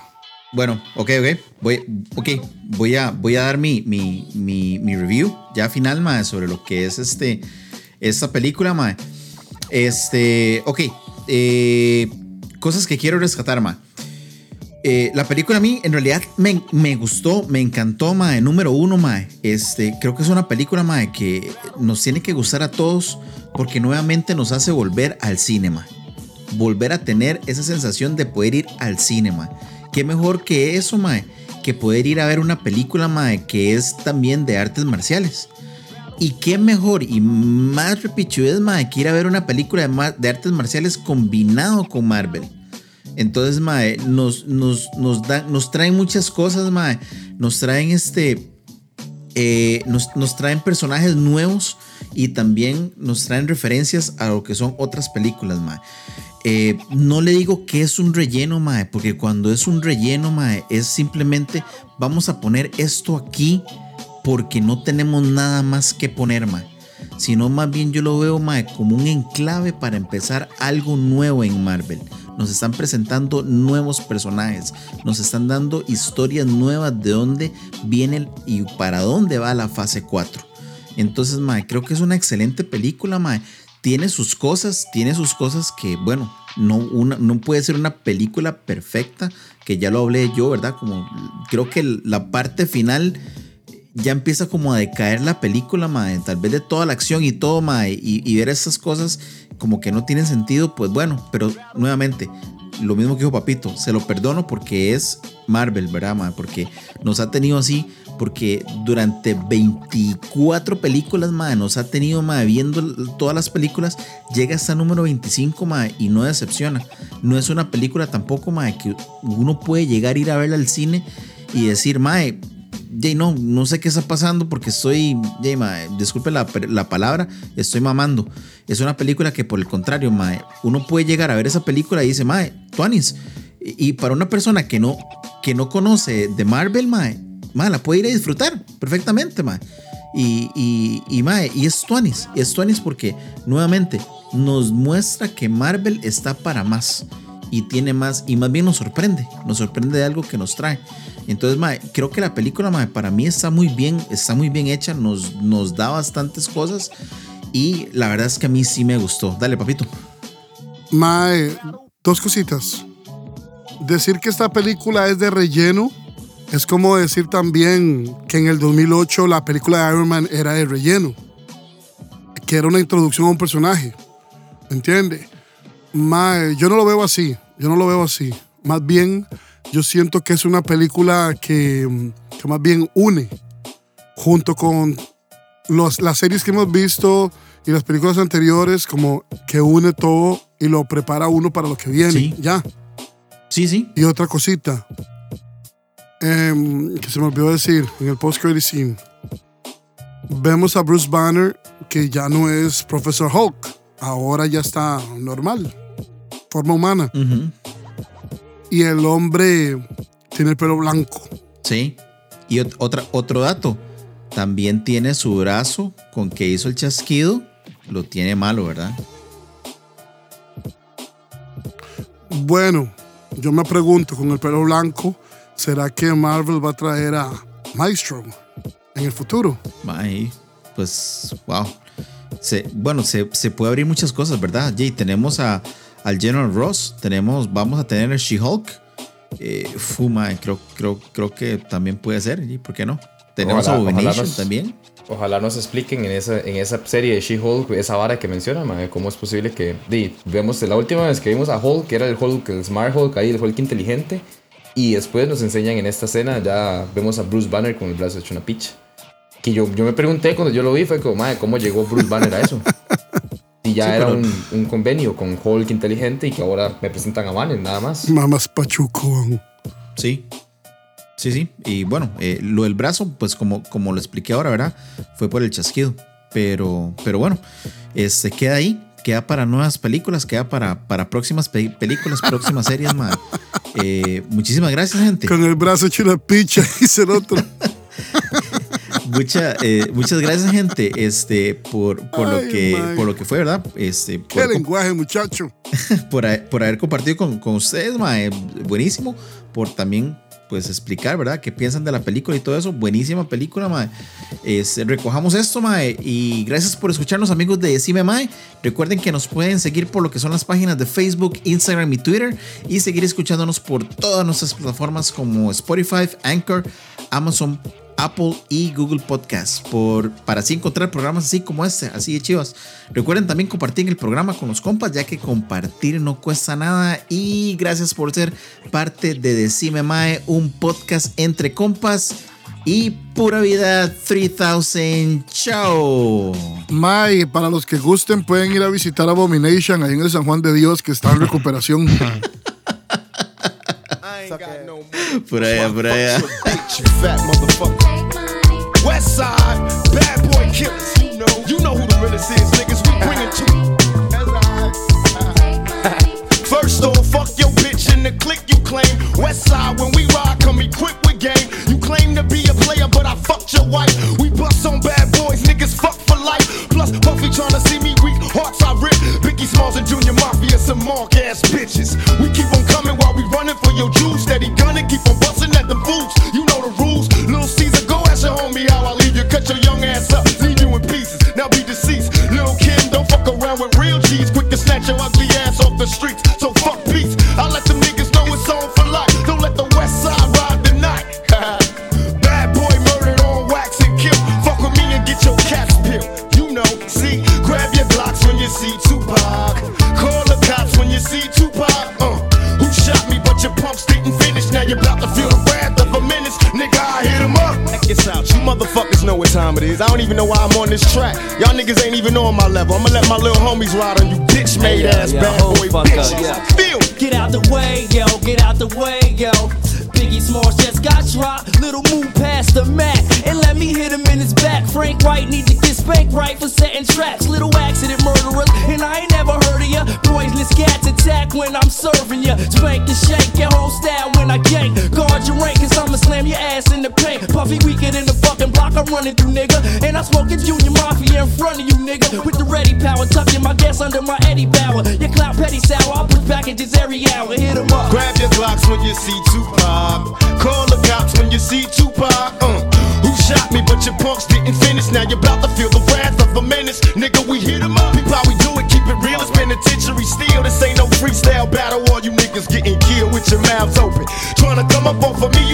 Bueno, ok, ok. Voy, ok, voy a, voy a dar mi, mi, mi, mi review ya final, mae, sobre lo que es este, esta película, mae. Este, ok. eh, cosas que quiero rescatar, mae. Eh, la película a mí en realidad me, gustó, me encantó, mae. Número uno, mae. Este, creo que es una película, mae, que nos tiene que gustar a todos porque nuevamente nos hace volver al cine, mae. Volver a tener esa sensación de poder ir al cine, mae. Qué mejor que eso, mae, que poder ir a ver una película, mae, que es también de artes marciales. Y qué mejor y más repichudez, mae, que ir a ver una película de, de artes marciales combinado con Marvel. Entonces, mae, nos, nos, nos, dan, nos traen muchas cosas, mae. Nos traen este. eh, nos, nos, personajes nuevos y también nos traen referencias a lo que son otras películas, mae. Eh, no le digo que es un relleno, mae, porque cuando es un relleno, mae, es simplemente vamos a poner esto aquí porque no tenemos nada más que poner, mae. Sino más bien yo lo veo, mae, como un enclave para empezar algo nuevo en Marvel. Nos están presentando nuevos personajes, nos están dando historias nuevas de dónde viene y para dónde va la fase 4. Entonces, mae, creo que es una excelente película, mae tiene sus cosas, tiene sus cosas que, bueno, no, una, no puede ser una película perfecta, que ya lo hablé yo, ¿verdad? Como creo que la parte final ya empieza como a decaer la película, mae, tal vez de toda la acción y todo, mae, y, y, ver esas cosas como que no tienen sentido, pues bueno, pero nuevamente, lo mismo que dijo Papito, se lo perdono porque es Marvel, ¿verdad, mae? Porque nos ha tenido así porque durante 24 películas, madre, nos ha tenido, madre, viendo todas las películas, llega hasta número 25, madre, y no decepciona. No es una película tampoco, madre, que uno puede llegar a ir a verla al cine y decir, madre, Jay, no, no sé qué está pasando porque estoy, mae, disculpe la, la, palabra, estoy mamando. Es una película que por el contrario, mae, uno puede llegar a ver esa película y dice, mae, Tuanis. Y, para una persona que no, que no conoce de Marvel, mae, la puede ir a disfrutar perfectamente, ma. Y, y, y, y es Tuanis, es Tuanis porque nuevamente nos muestra que Marvel está para más y tiene más, y más bien nos sorprende, nos sorprende de algo que nos trae. Entonces, ma, creo que la película, ma, para mí está muy bien, está muy bien hecha, nos, nos da bastantes cosas y la verdad es que a mí sí me gustó. Dale, papito. Mae, dos cositas. Decir que esta película es de relleno es como decir también que en el 2008 la película de Iron Man era de relleno, que era una introducción a un personaje. ¿Me entiende? yo no lo veo así, yo no lo veo así. Más bien, yo siento que es una película que, que más bien une, junto con los, las series que hemos visto y las películas anteriores, como que une todo y lo prepara uno para lo que viene. Sí. Ya. Sí, sí. Y otra cosita, Em, que se me olvidó decir en el post-credit scene. Vemos a Bruce Banner que ya no es Professor Hulk, ahora ya está normal, forma humana. Y el hombre tiene el pelo blanco. Sí. Y otra, otro dato, también tiene su brazo con que hizo el chasquido, lo tiene malo, ¿verdad? Bueno, yo me pregunto, con el pelo blanco, ¿Será que Marvel va a traer a Maestro en el futuro? Ay, pues, wow. Bueno, se, puede abrir muchas cosas, ¿verdad? Jay, tenemos a, al General Ross, tenemos, vamos a tener a She-Hulk. Eh, Fuma, creo, creo, creo que también puede ser, ¿y por qué no? Tenemos a Abomination también. Ojalá nos expliquen en esa, en esa serie de She-Hulk esa vara que menciona, cómo es posible que di, vemos la última vez que vimos a Hulk, que era el Hulk, el Smart Hulk, ahí el Hulk inteligente, y después nos enseñan en esta escena, ya vemos a Bruce Banner con el brazo hecho una picha. Que yo, yo me pregunté cuando yo lo vi, fue como, madre, ¿cómo llegó Bruce Banner a eso? Y ya era un, un, convenio con Hulk inteligente y que ahora me presentan a Banner, nada más. Mamás Pachuco. Sí. Sí, sí. Y bueno, eh, lo del brazo, pues como, como lo expliqué ahora, ¿verdad? Fue por el chasquido. Pero, pero bueno, este queda ahí queda para nuevas películas, queda para, para próximas películas, próximas series, más. Eh, muchísimas gracias, gente. Con el brazo hecho una picha, dice el otro. Mucha, eh, muchas gracias, gente, este, por, por lo que, por lo que fue, ¿verdad? Este, Qué lenguaje, muchacho. por, por haber compartido con, con ustedes, mae, buenísimo. Por también pues explicar, ¿verdad? ¿Qué piensan de la película y todo eso? Buenísima película, mae. recojamos esto, mae. Y gracias por escucharnos, amigos de Decime Mae. Recuerden que nos pueden seguir por lo que son las páginas de Facebook, Instagram y Twitter. Y seguir escuchándonos por todas nuestras plataformas como Spotify, Anchor, Amazon Apple y Google Podcasts por, para así encontrar programas así como este, así de chivas. Recuerden también compartir el programa con los compas, ya que compartir no cuesta nada. Y gracias por ser parte de Decime Mae, un podcast entre compas y pura vida 3000. Chao. Mae, para los que gusten, pueden ir a visitar Abomination ahí en el San Juan de Dios, que está en recuperación. por allá, por allá. Ah. West side, bad boy killers. You know, you know who the realest is, niggas. We bring it to you. First off, fuck your bitch in the click you claim. West side, when we ride, come equipped with game. You claim to be a player, but I fucked your wife. We bust on bad boys, niggas fuck for life. Plus, Puffy tryna see me weak, hearts I rip. Biggie Smalls and Junior Mafia, some mark ass bitches. Is. I don't even know why I'm on this track. Y'all niggas ain't even on my level. I'ma let my little homies ride on you bitch made Hey, yo, ass yo, bad hold boy fuck bitches. yeah. Feel. Get out the way, yo, get out the way, yo. Biggie Smalls just got dropped. Little move past the Mac and let me hit him in his back. Frank White need to get spanked right for setting traps. Little accident murderers, and I ain't never heard of ya. Poisonous cats attack when I'm serving ya. Spank and shake your whole style when I gank. Guard your rank, cause I'ma slam your ass in the paint. Puffy weaker than the fucking block I'm running through, nigga. And I'm smoking Junior Mafia in front of you, nigga. With the ready power, tucking my gas under my Eddie Bauer. Your clout petty sour, I'll push packages every hour. Hit 'em up. Grab your Glocks when you see Tupac. Call the cops when you see Tupac. Uh, who shot me? But your punks didn't finish. Now you're about to feel the wrath of a menace. Nigga, we hit 'em up. Peep how we do it, keep it real. It's penitentiary steel. This ain't no freestyle battle. All you niggas getting killed with your mouths open. Trying to come up off of me,